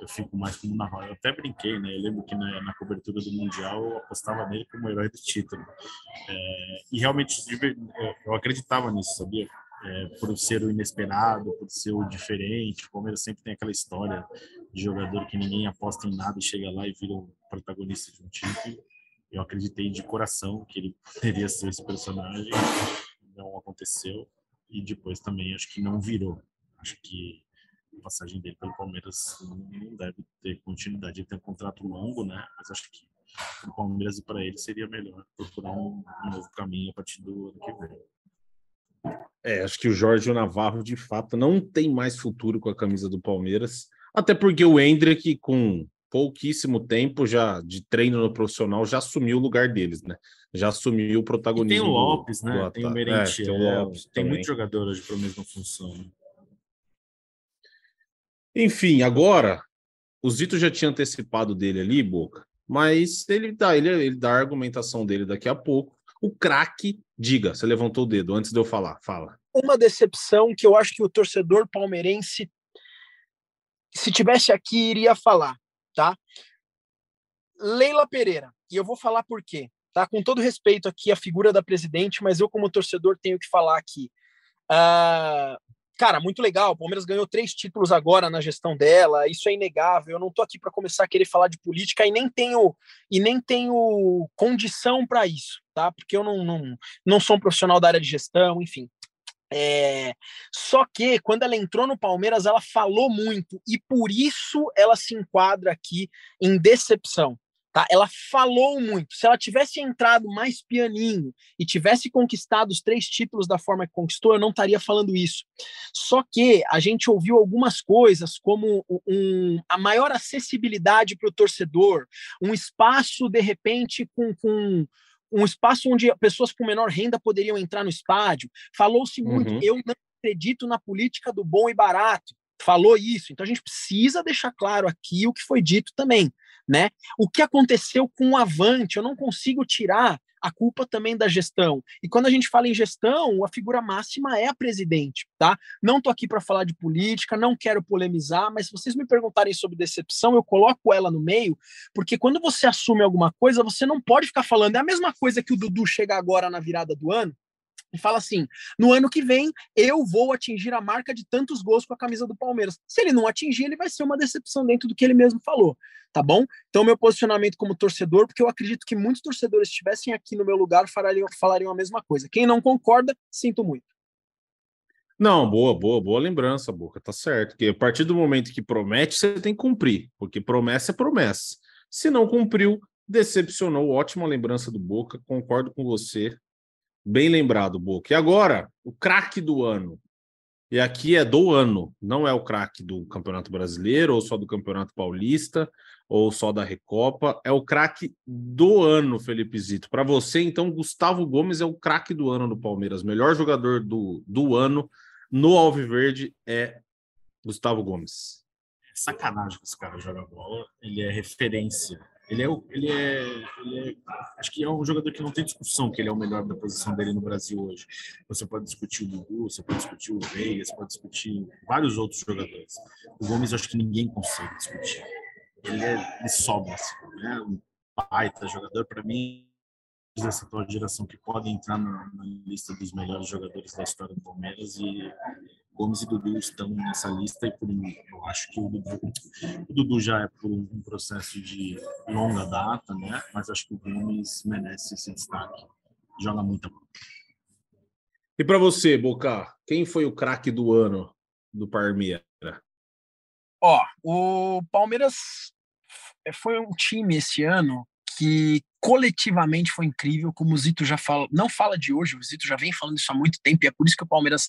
Speaker 5: eu fico mais como na Eu até brinquei, né? Eu lembro que na, na cobertura do Mundial eu apostava nele como herói do título. É, e realmente eu acreditava nisso, sabia? É, por ser o inesperado, por ser o diferente. O Palmeiras sempre tem aquela história de jogador que ninguém aposta em nada e chega lá e vira o protagonista de um título. Eu acreditei de coração que ele poderia ser esse personagem não aconteceu e depois também acho que não virou. Acho que a passagem dele pelo Palmeiras não deve ter continuidade. Ele tem um contrato longo, né? Mas acho que o Palmeiras e para ele seria melhor procurar um, um, novo caminho a partir do ano que vem.
Speaker 3: É, acho que o Jorge Navarro, de fato, não tem mais futuro com a camisa do Palmeiras. Até porque o Hendrick, com pouquíssimo tempo já de treino no profissional, já assumiu o lugar deles, né? Já assumiu o protagonismo. E
Speaker 5: tem o Lopes, do, né? Do tem o Merentiel, é, tem, o Lopes tem muito jogador hoje para a mesma função. Né?
Speaker 3: Enfim, agora o Zito já tinha antecipado dele ali, Boca, mas ele dá, ele, ele dá a argumentação dele daqui a pouco. O craque, diga, você levantou o dedo antes de eu falar, fala.
Speaker 4: Uma decepção que eu acho que o torcedor palmeirense, se tivesse aqui, iria falar tá? Leila Pereira, e eu vou falar por quê, tá? Com todo respeito aqui à figura da presidente, mas eu como torcedor tenho que falar aqui. Uh, cara, muito legal. O Palmeiras ganhou três títulos agora na gestão dela. Isso é inegável. Eu não tô aqui para começar a querer falar de política e nem tenho e nem tenho condição para isso, tá? Porque eu não, não, não sou um profissional da área de gestão, enfim. É... Só que quando ela entrou no Palmeiras, ela falou muito e por isso ela se enquadra aqui em decepção. Tá? Ela falou muito. Se ela tivesse entrado mais pianinho e tivesse conquistado os três títulos da forma que conquistou, eu não estaria falando isso. Só que a gente ouviu algumas coisas, como um, a maior acessibilidade para o torcedor, um espaço, de repente, com, com um espaço onde pessoas com menor renda poderiam entrar no estádio. Falou-se muito, uhum. eu não acredito na política do bom e barato. Falou isso. Então a gente precisa deixar claro aqui o que foi dito também né? O que aconteceu com o Avante, eu não consigo tirar a culpa também da gestão. E quando a gente fala em gestão, a figura máxima é a presidente, tá? Não tô aqui para falar de política, não quero polemizar, mas se vocês me perguntarem sobre decepção, eu coloco ela no meio, porque quando você assume alguma coisa, você não pode ficar falando, é a mesma coisa que o Dudu chega agora na virada do ano, e fala assim: no ano que vem eu vou atingir a marca de tantos gols com a camisa do Palmeiras. Se ele não atingir, ele vai ser uma decepção dentro do que ele mesmo falou, tá bom? Então, meu posicionamento como torcedor, porque eu acredito que muitos torcedores estivessem aqui no meu lugar falariam, falariam a mesma coisa. Quem não concorda, sinto muito.
Speaker 3: Não, boa, boa, boa lembrança, Boca, tá certo. Porque a partir do momento que promete, você tem que cumprir, porque promessa é promessa. Se não cumpriu, decepcionou. Ótima lembrança do Boca, concordo com você. Bem lembrado, Boca. E agora, o craque do ano. E aqui é do ano, não é o craque do Campeonato Brasileiro, ou só do Campeonato Paulista, ou só da Recopa. É o craque do ano, Felipe Zito. Para você, então, Gustavo Gomes é o craque do ano no Palmeiras. Melhor jogador do, do ano no Alviverde é Gustavo Gomes.
Speaker 5: É sacanagem que esse cara joga bola. Ele é referência ele é, ele é, ele é, acho que é um jogador que não tem discussão que ele é o melhor da posição dele no Brasil hoje. Você pode discutir o Dudu, você pode discutir o Veiga, você pode discutir vários outros jogadores. O Gomes, acho que ninguém consegue discutir. Ele, é, ele sobra, assim, né? Um baita jogador. Para mim, dessa atual geração que podem entrar na, na, lista dos melhores jogadores da história do Palmeiras e Gomes e Dudu estão nessa lista e por eu acho que o Dudu, o Dudu já é por um processo de longa data, né? Mas acho que o Gomes merece esse destaque. Joga muita bola.
Speaker 3: E para você, Boca, quem foi o craque do ano do Parmeira?
Speaker 4: Ó, o Palmeiras foi um time esse ano que coletivamente foi incrível, como o Zito já fala, não fala de hoje, o Zito já vem falando isso há muito tempo, e é por isso que o Palmeiras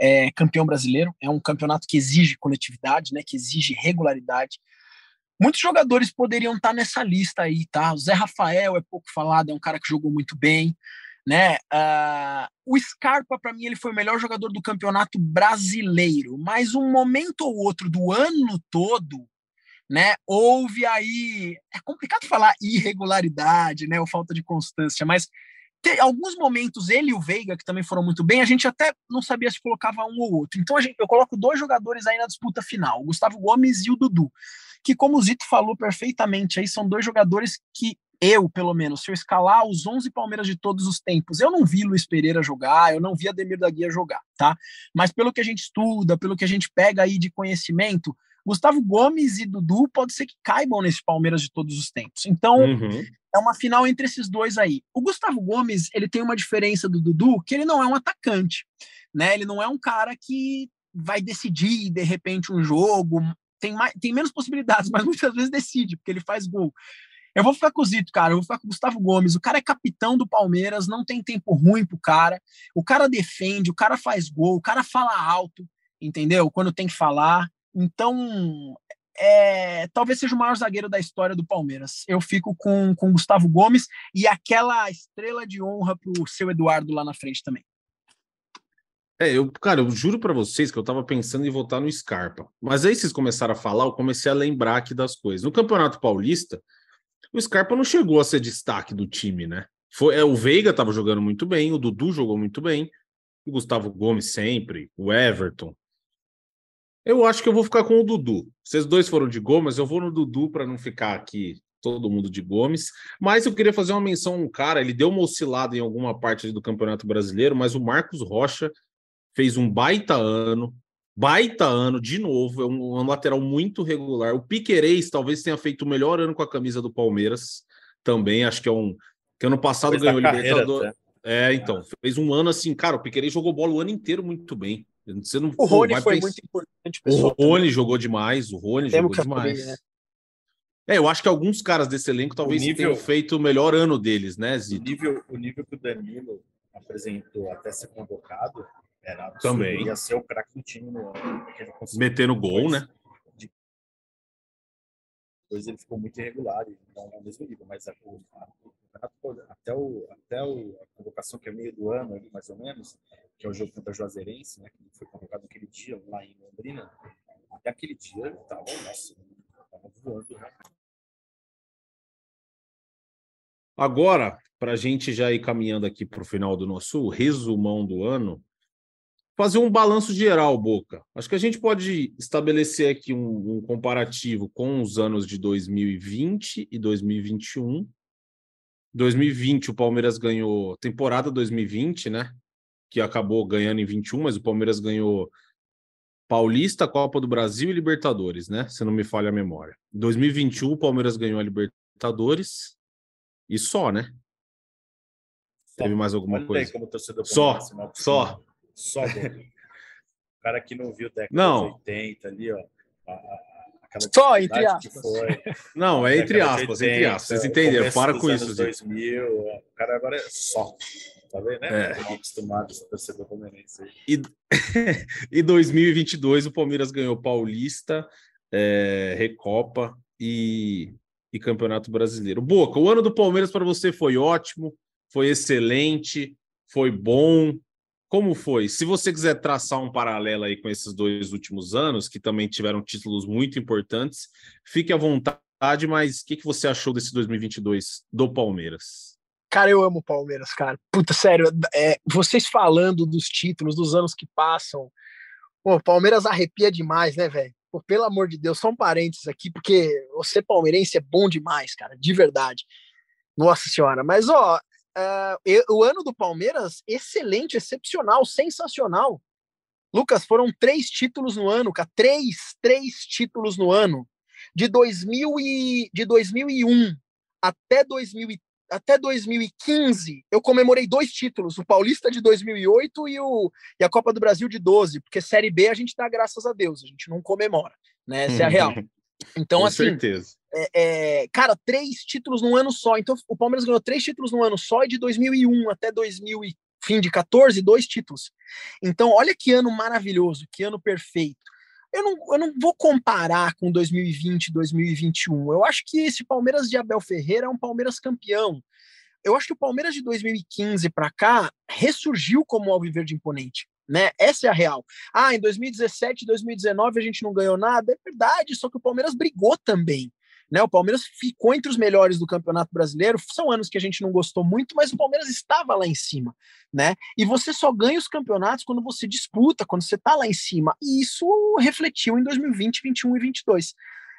Speaker 4: é campeão brasileiro, é um campeonato que exige coletividade, né, que exige regularidade. Muitos jogadores poderiam estar nessa lista aí, tá? O Zé Rafael é pouco falado, é um cara que jogou muito bem, né? Uh, o Scarpa, para mim, ele foi o melhor jogador do campeonato brasileiro, mas um momento ou outro do ano todo, né? Houve aí, é complicado falar irregularidade, né, ou falta de constância, mas tem alguns momentos ele e o Veiga que também foram muito bem, a gente até não sabia se colocava um ou outro. Então a gente, eu coloco dois jogadores aí na disputa final, o Gustavo Gomes e o Dudu, que como o Zito falou perfeitamente, aí são dois jogadores que eu, pelo menos, se eu escalar os 11 Palmeiras de todos os tempos, eu não vi Luiz Pereira jogar, eu não vi Ademir da Guia jogar, tá? Mas pelo que a gente estuda, pelo que a gente pega aí de conhecimento, Gustavo Gomes e Dudu pode ser que caibam nesse Palmeiras de todos os tempos. Então, uhum. é uma final entre esses dois aí. O Gustavo Gomes, ele tem uma diferença do Dudu, que ele não é um atacante, né? Ele não é um cara que vai decidir de repente um jogo, tem, mais, tem menos possibilidades, mas muitas vezes decide, porque ele faz gol. Eu vou ficar com o Zito, cara. Eu vou ficar com o Gustavo Gomes. O cara é capitão do Palmeiras, não tem tempo ruim pro cara. O cara defende, o cara faz gol, o cara fala alto, entendeu? Quando tem que falar. Então, é, talvez seja o maior zagueiro da história do Palmeiras. Eu fico com, com Gustavo Gomes e aquela estrela de honra para o seu Eduardo lá na frente também.
Speaker 3: É, eu, cara, eu juro para vocês que eu tava pensando em votar no Scarpa. Mas aí vocês começaram a falar, eu comecei a lembrar aqui das coisas. No Campeonato Paulista, o Scarpa não chegou a ser destaque do time, né? Foi, é, o Veiga tava jogando muito bem, o Dudu jogou muito bem, o Gustavo Gomes sempre, o Everton. Eu acho que eu vou ficar com o Dudu. Vocês dois foram de Gomes, eu vou no Dudu para não ficar aqui todo mundo de Gomes. Mas eu queria fazer uma menção a um cara, ele deu uma oscilada em alguma parte do Campeonato Brasileiro, mas o Marcos Rocha fez um baita ano, baita ano de novo, é um, um lateral muito regular. O Piquerez talvez tenha feito o melhor ano com a camisa do Palmeiras também, acho que é um que ano passado ganhou o Libertadores. É, então, fez um ano assim, cara, o Piquerez jogou bola o ano inteiro muito bem. Você não,
Speaker 4: o Rony foi pensar... muito importante.
Speaker 3: Pessoal, o Rony também. jogou demais, o Rony Temos jogou demais. né? É, eu acho que alguns caras desse elenco talvez nível, tenham feito o melhor ano deles, né, Zito?
Speaker 5: O nível, o nível que o Danilo apresentou até ser convocado era
Speaker 3: absurdo. Também.
Speaker 5: Ia ser o craque do time no ano.
Speaker 3: Metendo gol, né?
Speaker 5: Depois ele ficou muito irregular, então é o mesmo nível, mas a, a, até, o, até o, a convocação que é meio do ano, ali, mais ou menos, que é o jogo contra a Juazeirense, né, que foi convocado naquele dia lá em Londrina, até aquele dia ele estava, nossa, estava voando. Né?
Speaker 3: Agora, para a gente já ir caminhando aqui para o final do nosso resumão do ano, fazer um balanço geral, Boca. Acho que a gente pode estabelecer aqui um, um, comparativo com os anos de 2020 e 2021. 2020, o Palmeiras ganhou temporada 2020, né? Que acabou ganhando em 21, mas o Palmeiras ganhou Paulista, Copa do Brasil e Libertadores, né? Se não me falha a memória. 2021, o Palmeiras ganhou a Libertadores e só, né? Só. Teve mais alguma coisa? só, só.
Speaker 5: Só gol. o cara que não viu década
Speaker 3: não.
Speaker 5: de 80 ali, ó. A, a,
Speaker 4: Só, entre aspas.
Speaker 3: Não, é entre aspas, 80, entre aspas. Vocês entenderam? Para com isso.
Speaker 5: 2000, o cara agora é só. Tá vendo, né? É. acostumado a torcedor palmeirense.
Speaker 3: E, e 2022 o Palmeiras ganhou Paulista, é, Recopa e, e Campeonato Brasileiro. Boca, o ano do Palmeiras para você foi ótimo, foi excelente, foi bom. Como foi? Se você quiser traçar um paralelo aí com esses dois últimos anos, que também tiveram títulos muito importantes, fique à vontade, mas o que, que você achou desse 2022 do Palmeiras?
Speaker 4: Cara, eu amo o Palmeiras, cara. Puta, sério, é, vocês falando dos títulos, dos anos que passam, o Palmeiras arrepia demais, né, velho? Pelo amor de Deus, só um parênteses aqui, porque você palmeirense é bom demais, cara, de verdade. Nossa senhora, mas ó, Uh, o ano do Palmeiras, excelente, excepcional, sensacional. Lucas, foram três títulos no ano, cara. Três, três títulos no ano. De, 2000 e, de 2001 até, 2000, até 2015, eu comemorei dois títulos, o Paulista de 2008 e, o, e a Copa do Brasil de 12, porque Série B a gente dá graças a Deus, a gente não comemora, né? Essa é a real. Então, Com assim, certeza. É, é, cara, três títulos num ano só. Então, o Palmeiras ganhou três títulos num ano só, e de 2001 até 2000 e, fim de 14, dois títulos. Então, olha que ano maravilhoso, que ano perfeito. Eu não, eu não vou comparar com 2020, 2021. Eu acho que esse Palmeiras de Abel Ferreira é um Palmeiras campeão. Eu acho que o Palmeiras de 2015 para cá ressurgiu como alviverde imponente né? Essa é a real. Ah, em 2017, 2019 a gente não ganhou nada, é verdade, só que o Palmeiras brigou também. Né, o Palmeiras ficou entre os melhores do Campeonato Brasileiro. São anos que a gente não gostou muito, mas o Palmeiras estava lá em cima, né? E você só ganha os campeonatos quando você disputa, quando você está lá em cima. E isso refletiu em 2020, 21 e 22.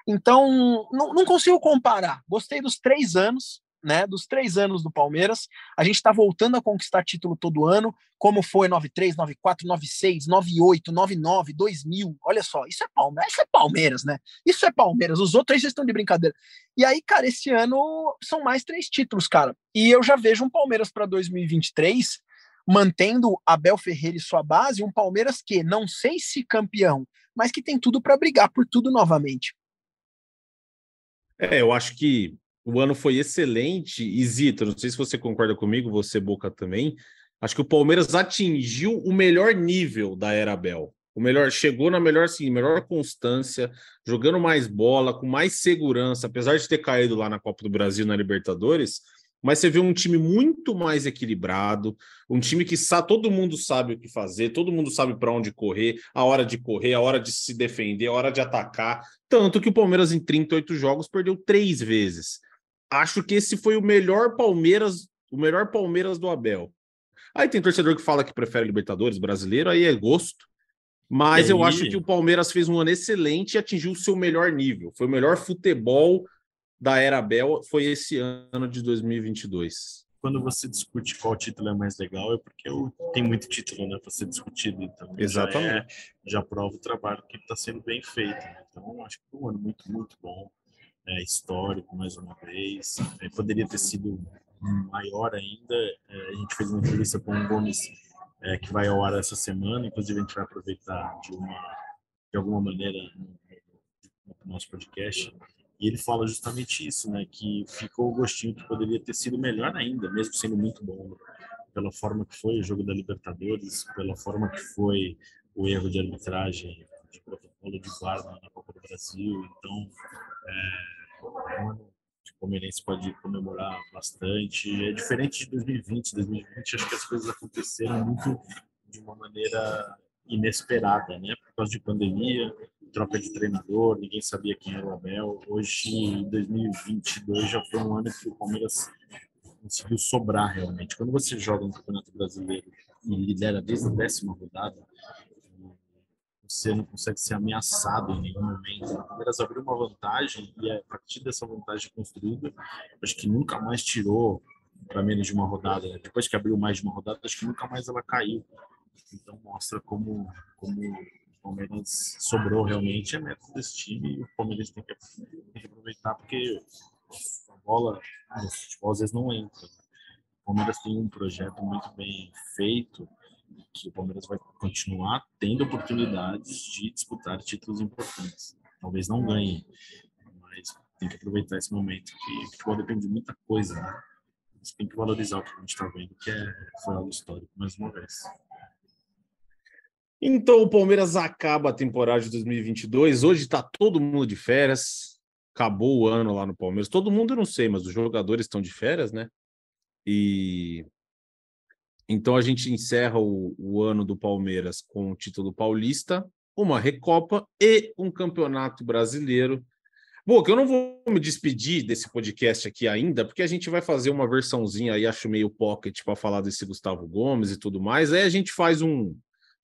Speaker 4: Então, não, não consigo comparar. Gostei dos três anos, né, dos três anos do Palmeiras. A gente está voltando a conquistar título todo ano, como foi 93, 94, 96, 98, 99, 2000. Olha só, isso é Palmeiras, isso é Palmeiras, né? Isso é Palmeiras. Os outros aí estão de brincadeira. E aí, cara, esse ano são mais três títulos, cara. E eu já vejo um Palmeiras para 2023 mantendo Abel Ferreira e sua base, um Palmeiras que não sei se campeão, mas que tem tudo para brigar por tudo novamente.
Speaker 3: É, eu acho que o ano foi excelente. E Zito, não sei se você concorda comigo, você, Boca, também. Acho que o Palmeiras atingiu o melhor nível da era Bel. O melhor, chegou na melhor, sim, melhor constância, jogando mais bola, com mais segurança, apesar de ter caído lá na Copa do Brasil, na Libertadores, mas você vê um time muito mais equilibrado, um time que sabe, todo mundo sabe o que fazer, todo mundo sabe para onde correr, a hora de correr, a hora de se defender, a hora de atacar. Tanto que o Palmeiras, em 38 jogos, perdeu três vezes acho que esse foi o melhor Palmeiras, o melhor Palmeiras do Abel. Aí tem torcedor que fala que prefere Libertadores brasileiro, aí é gosto. Mas eu acho que o Palmeiras fez um ano excelente e atingiu o seu melhor nível. Foi o melhor futebol da era Abel, foi esse ano de 2022.
Speaker 5: quando você discute qual título é mais legal, é porque tem muito título né, para ser discutido. Então,
Speaker 3: Exatamente.
Speaker 5: Já, é, já prova o trabalho que está sendo bem feito. Né? Então, acho que foi um ano muito, muito bom. É, histórico, mais uma vez. É, poderia ter sido maior ainda. É, a gente fez uma entrevista com o Gomes, é, que vai ao ar essa semana. Inclusive, a gente vai aproveitar de, uma, de alguma maneira no, no nosso podcast e ele fala justamente isso, né? Que ficou o gostinho que poderia ter sido melhor ainda, mesmo sendo muito bom, pela forma que foi o jogo da Libertadores, pela forma que foi o erro de arbitragem, de protocolo de VAR na Copa do Brasil. Então, é, é o Palmeirense pode comemorar bastante. É diferente de 2020. 2020, acho que as coisas aconteceram muito de uma maneira inesperada, né? Por causa de pandemia, troca de treinador, ninguém sabia quem era o Abel. Hoje, 2022, já foi um ano que o Palmeiras conseguiu sobrar realmente. Quando você joga no Campeonato Brasileiro e lidera desde a décima rodada, você não consegue ser ameaçado em nenhum momento. O Palmeiras abriu uma vantagem e a partir dessa vantagem construída, acho que nunca mais tirou para menos de uma rodada. Depois que abriu mais de uma rodada, acho que nunca mais ela caiu. Então mostra como, como Palmeiras sobrou realmente é método desse time e o Palmeiras tem que, tem que aproveitar porque a bola no futebol às vezes não entra. O Palmeiras tem um projeto muito bem feito que o Palmeiras vai continuar tendo oportunidades de disputar títulos importantes. Talvez não ganhe, mas tem que aproveitar esse momento que o futebol depende de muita coisa, né? Você tem que valorizar o que a gente está vendo, que é, foi algo histórico mais uma vez.
Speaker 3: Então o Palmeiras acaba a temporada de 2022. Hoje está todo mundo de férias. Acabou o ano lá no Palmeiras. Todo mundo eu não sei, mas os jogadores estão de férias, né? E então a gente encerra o, o ano do Palmeiras com o título paulista, uma recopa e um campeonato brasileiro. Bom, que eu não vou me despedir desse podcast aqui ainda, porque a gente vai fazer uma versãozinha aí, acho meio pocket, para falar desse Gustavo Gomes e tudo mais. Aí a gente faz um,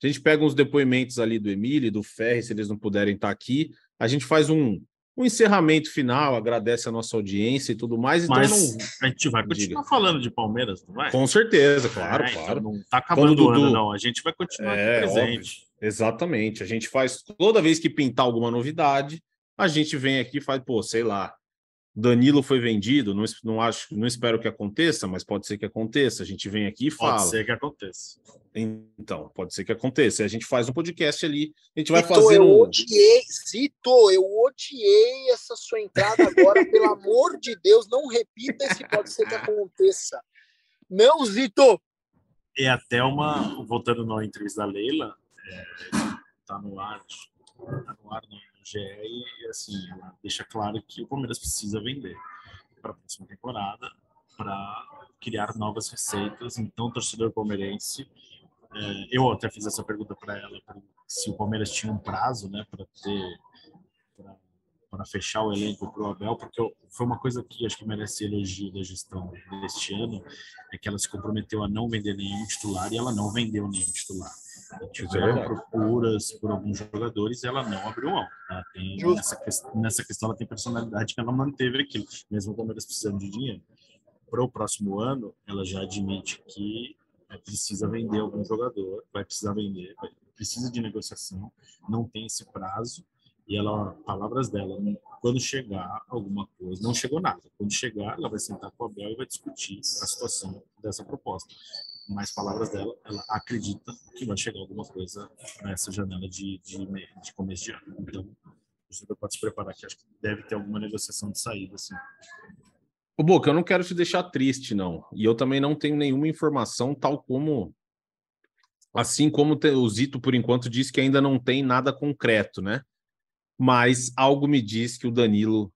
Speaker 3: a gente pega uns depoimentos ali do Emílio do Ferri, se eles não puderem estar aqui. A gente faz um, um encerramento final, agradece a nossa audiência e tudo mais. Então
Speaker 5: Mas
Speaker 3: não...
Speaker 5: a gente vai continuar Diga. falando de Palmeiras, não vai?
Speaker 3: Com certeza, claro, é, claro.
Speaker 5: Então não tá acabando Dudu... o ano, não. A gente vai continuar é, presente.
Speaker 3: Óbvio. Exatamente. A gente faz toda vez que pintar alguma novidade, a gente vem aqui e faz, pô, sei lá, Danilo foi vendido, não, não acho, não espero que aconteça, mas pode ser que aconteça. A gente vem aqui e fala.
Speaker 5: Pode ser que aconteça.
Speaker 3: Então, pode ser que aconteça. A gente faz um podcast ali, a gente vai Zito, fazer
Speaker 4: eu
Speaker 3: um...
Speaker 4: odiei, Zito, eu odiei essa sua entrada agora, pelo amor de Deus, não repita esse pode ser que aconteça. Não, Zito!
Speaker 5: É até uma, voltando na entrevista da Leila, é, tá no ar, tá no ar, né? GE e assim, ela deixa claro que o Palmeiras precisa vender para a próxima temporada para criar novas receitas. Então, torcedor palmeirense, é, eu até fiz essa pergunta para ela se o Palmeiras tinha um prazo, né, para ter para fechar o elenco para o Abel, porque foi uma coisa que acho que merece elogio da gestão deste ano, é que ela se comprometeu a não vender nenhum titular e ela não vendeu nenhum titular. Tiveram é procuras por alguns jogadores e ela não abriu mão. Tá? Tem, nessa, nessa questão ela tem personalidade que ela manteve aquilo, mesmo quando elas precisando de dinheiro. Para o próximo ano, ela já admite que precisa vender algum jogador, vai precisar vender, vai, precisa de negociação, não tem esse prazo e ela, palavras dela, quando chegar alguma coisa, não chegou nada. Quando chegar, ela vai sentar com a Bel e vai discutir a situação dessa proposta. Mais palavras dela, ela acredita que vai chegar alguma coisa nessa janela de, de, de começo de ano. Então, você pode se preparar que acho que deve ter alguma negociação de saída, assim.
Speaker 3: Ô, Boca, eu não quero te deixar triste, não. E eu também não tenho nenhuma informação, tal como. Assim como o Zito, por enquanto, disse que ainda não tem nada concreto, né? mas algo me diz que o Danilo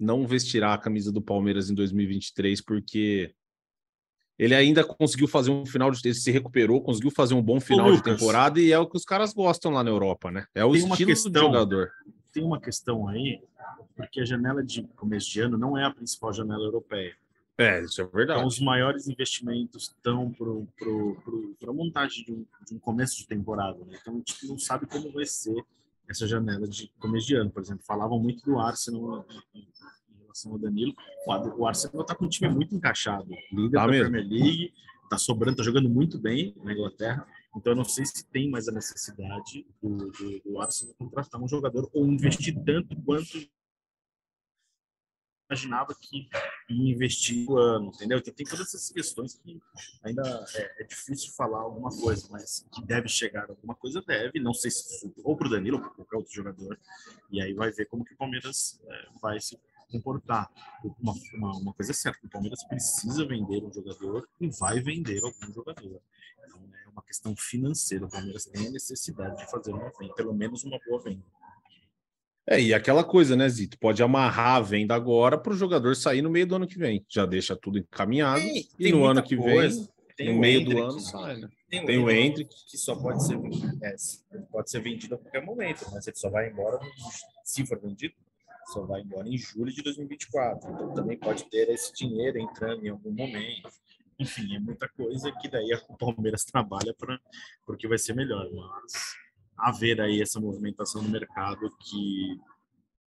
Speaker 3: não vestirá a camisa do Palmeiras em 2023, porque ele ainda conseguiu fazer um final de ele se recuperou, conseguiu fazer um bom final Ô, de temporada e é o que os caras gostam lá na Europa, né? É o tem estilo questão, do jogador.
Speaker 5: Tem uma questão aí, porque a janela de começo de ano não é a principal janela europeia.
Speaker 3: É, isso é verdade.
Speaker 5: Então, os maiores investimentos estão para a montagem de um, de um, começo de temporada. Né? Então, a gente não sabe como vai ser essa janela de começo de ano, por exemplo. Falavam muito do Arsenal relação ao Danilo. O Arsenal está com um time muito encaixado, líder tá da
Speaker 3: mesmo.
Speaker 5: Premier League, está sobrando, está jogando muito bem na Inglaterra. Então, eu não sei se tem mais a necessidade do, do, do Arsenal contratar um jogador ou investir tanto quanto imaginava que ia investir o ano, entendeu? Então, tem todas essas questões que ainda é, é, difícil falar alguma coisa, mas que deve chegar alguma coisa, deve. Não sei se ou para o Danilo ou para qualquer outro jogador. E aí vai ver como que o Palmeiras é, vai se comportar. Uma, uma, uma, coisa é certa, o Palmeiras precisa vender um jogador e vai vender algum jogador. Então, é uma questão financeira. O Palmeiras tem a necessidade de fazer uma venda, pelo menos uma boa venda.
Speaker 3: É, e aquela coisa, né, Zito? Pode amarrar a venda agora para o jogador sair no meio do ano que vem. Já deixa tudo encaminhado. Tem, e tem no ano que coisa. vem, no meio do ano, sai, né?
Speaker 5: Tem, tem o Hendrick, que só pode ser, é, pode ser vendido a qualquer momento, mas ele só vai embora, se for vendido, só vai embora em julho de 2024. Então também pode ter esse dinheiro entrando em algum momento. Enfim, é muita coisa que daí o Palmeiras trabalha para porque vai ser melhor. Mas haver aí essa movimentação no mercado que,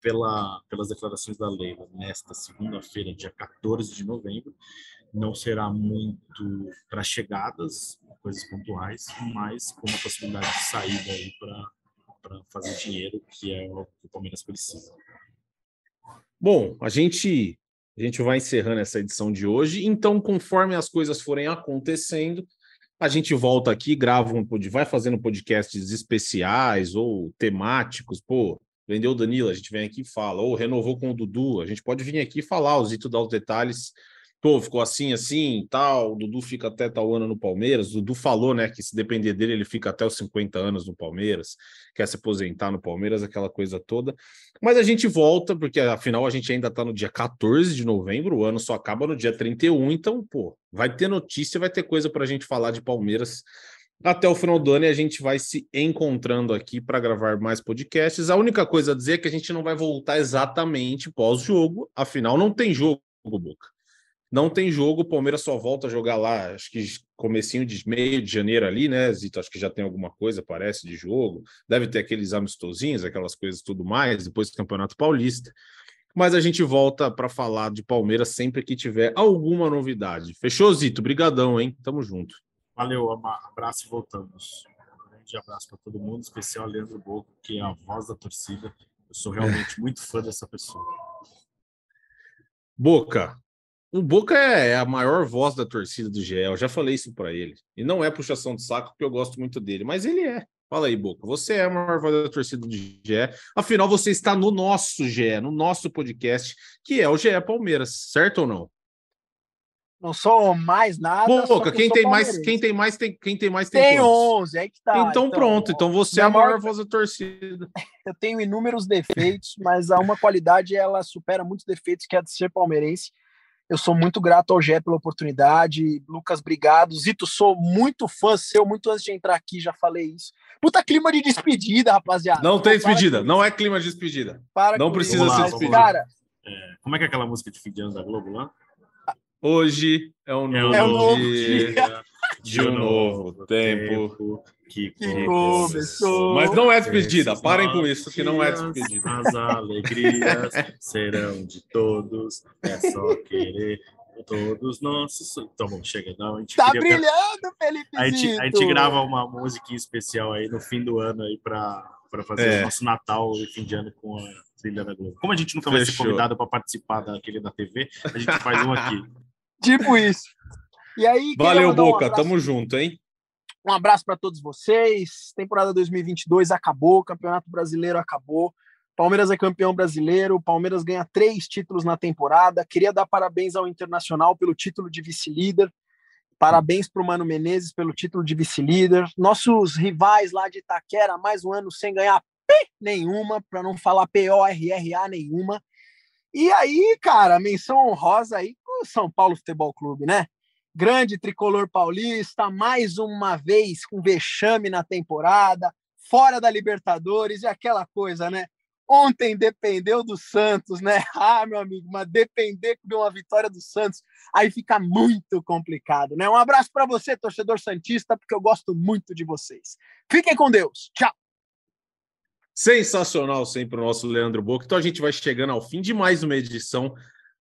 Speaker 5: pela, pelas declarações da Leila, nesta segunda-feira, dia 14 de novembro, não será muito para chegadas, coisas pontuais, mas com uma possibilidade de saída aí para fazer dinheiro, que é o que o Palmeiras precisa.
Speaker 3: Bom, a gente a gente vai encerrando essa edição de hoje. Então, conforme as coisas forem acontecendo, a gente volta aqui, grava um vai fazendo podcasts especiais ou temáticos. Pô, vendeu o Danilo, a gente vem aqui e fala. Ou renovou com o Dudu, a gente pode vir aqui e falar, os Zito dá os detalhes. Pô, ficou assim, assim, tal. O Dudu fica até tal ano no Palmeiras. O Dudu falou, né, que se depender dele, ele fica até os 50 anos no Palmeiras, quer se aposentar no Palmeiras, aquela coisa toda. Mas a gente volta, porque afinal a gente ainda está no dia 14 de novembro, o ano só acaba no dia 31, então, pô, vai ter notícia, vai ter coisa para a gente falar de Palmeiras até o final do ano e a gente vai se encontrando aqui para gravar mais podcasts. A única coisa a dizer é que a gente não vai voltar exatamente pós-jogo, afinal não tem jogo, Boca. Não tem jogo, o Palmeiras só volta a jogar lá, acho que comecinho de meio de janeiro ali, né, Zito? Acho que já tem alguma coisa, parece, de jogo. Deve ter aqueles amistosinhos, aquelas coisas tudo mais, depois do Campeonato Paulista. Mas a gente volta para falar de Palmeiras sempre que tiver alguma novidade. Fechou, Zito? Brigadão, hein? Tamo junto.
Speaker 5: Valeu, abraço e voltamos. Um grande abraço para todo mundo, especial Leandro Boco, que é a voz da torcida. Eu sou realmente muito fã dessa pessoa.
Speaker 3: Boca, o Boca é, é a maior voz da torcida do GE. Eu já falei isso para ele. E não é puxação de saco, porque eu gosto muito dele, mas ele é. Fala aí, Boca. Você é a maior voz da torcida do GE. Afinal, você está no nosso GE, no nosso podcast, que é o GE Palmeiras, certo ou não?
Speaker 4: Não sou mais nada.
Speaker 3: Boca, quem tem, mais, quem tem mais tem quem tem mais
Speaker 4: tem Tem 11, aí que tá.
Speaker 3: Então, então pronto, então você é a maior voz da torcida.
Speaker 4: Eu tenho inúmeros defeitos, mas há uma qualidade ela supera muitos defeitos que é de ser palmeirense. Eu sou muito grato ao Gé pela oportunidade. Lucas, obrigado. Zito, sou muito fã seu, muito antes de entrar aqui, já falei isso. Puta clima de despedida, rapaziada.
Speaker 3: Não tem despedida, não é clima de despedida. Para não precisa
Speaker 5: lá,
Speaker 3: se despedir.
Speaker 5: Cara, é, como é que é aquela música de fim de ano da Globo lá?
Speaker 3: Hoje é um novo, é um novo dia, dia de um novo tempo, tempo
Speaker 5: que, que começou.
Speaker 3: Mas não é despedida, parem com isso, que não é despedida.
Speaker 5: As alegrias serão de todos, é só querer todos nossos. Então, bom, chega. Não, a gente
Speaker 4: tá queria... brilhando, Felipe!
Speaker 5: A gente, a gente grava uma música especial aí no fim do ano aí para fazer é. o nosso Natal e fim de ano com a trilha da Globo. Como a gente nunca vai Fechou. ser convidado para participar daquele da TV, a gente faz um aqui.
Speaker 4: tipo isso. E aí,
Speaker 3: Valeu, Boca, um tamo junto, hein?
Speaker 4: Um abraço para todos vocês. Temporada 2022 acabou, Campeonato Brasileiro acabou. Palmeiras é campeão brasileiro, Palmeiras ganha três títulos na temporada. Queria dar parabéns ao Internacional pelo título de vice-líder. Parabéns para o Mano Menezes pelo título de vice-líder. Nossos rivais lá de Itaquera, mais um ano sem ganhar P nenhuma, para não falar P-O-R-R-A nenhuma. E aí, cara, menção honrosa aí com o São Paulo Futebol Clube, né? Grande tricolor paulista, mais uma vez com vexame na temporada, fora da Libertadores e aquela coisa, né? Ontem dependeu do Santos, né? Ah, meu amigo, mas depender de uma vitória do Santos, aí fica muito complicado, né? Um abraço para você, torcedor Santista, porque eu gosto muito de vocês. Fiquem com Deus. Tchau.
Speaker 3: Sensacional sempre o nosso Leandro Boca. Então a gente vai chegando ao fim de mais uma edição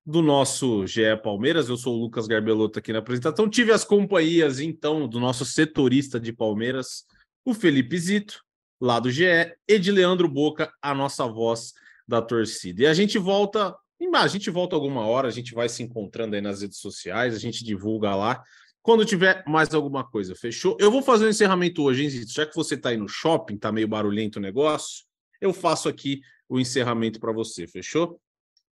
Speaker 3: do nosso GE Palmeiras. Eu sou o Lucas Garbelotto aqui na apresentação. Tive as companhias, então, do nosso setorista de Palmeiras, o Felipe Zito, lá do GE, e de Leandro Boca, a nossa voz da torcida. E a gente volta, a gente volta alguma hora, a gente vai se encontrando aí nas redes sociais, a gente divulga lá. Quando tiver mais alguma coisa, fechou? Eu vou fazer o um encerramento hoje, hein, Zito? Já que você está aí no shopping, tá meio barulhento o negócio, eu faço aqui o encerramento para você, fechou?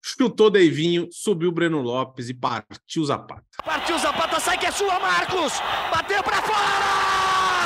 Speaker 3: Chutou Deivinho, subiu o Breno Lopes e partiu Zapata.
Speaker 2: Partiu Zapata, sai que é sua, Marcos! Bateu para fora!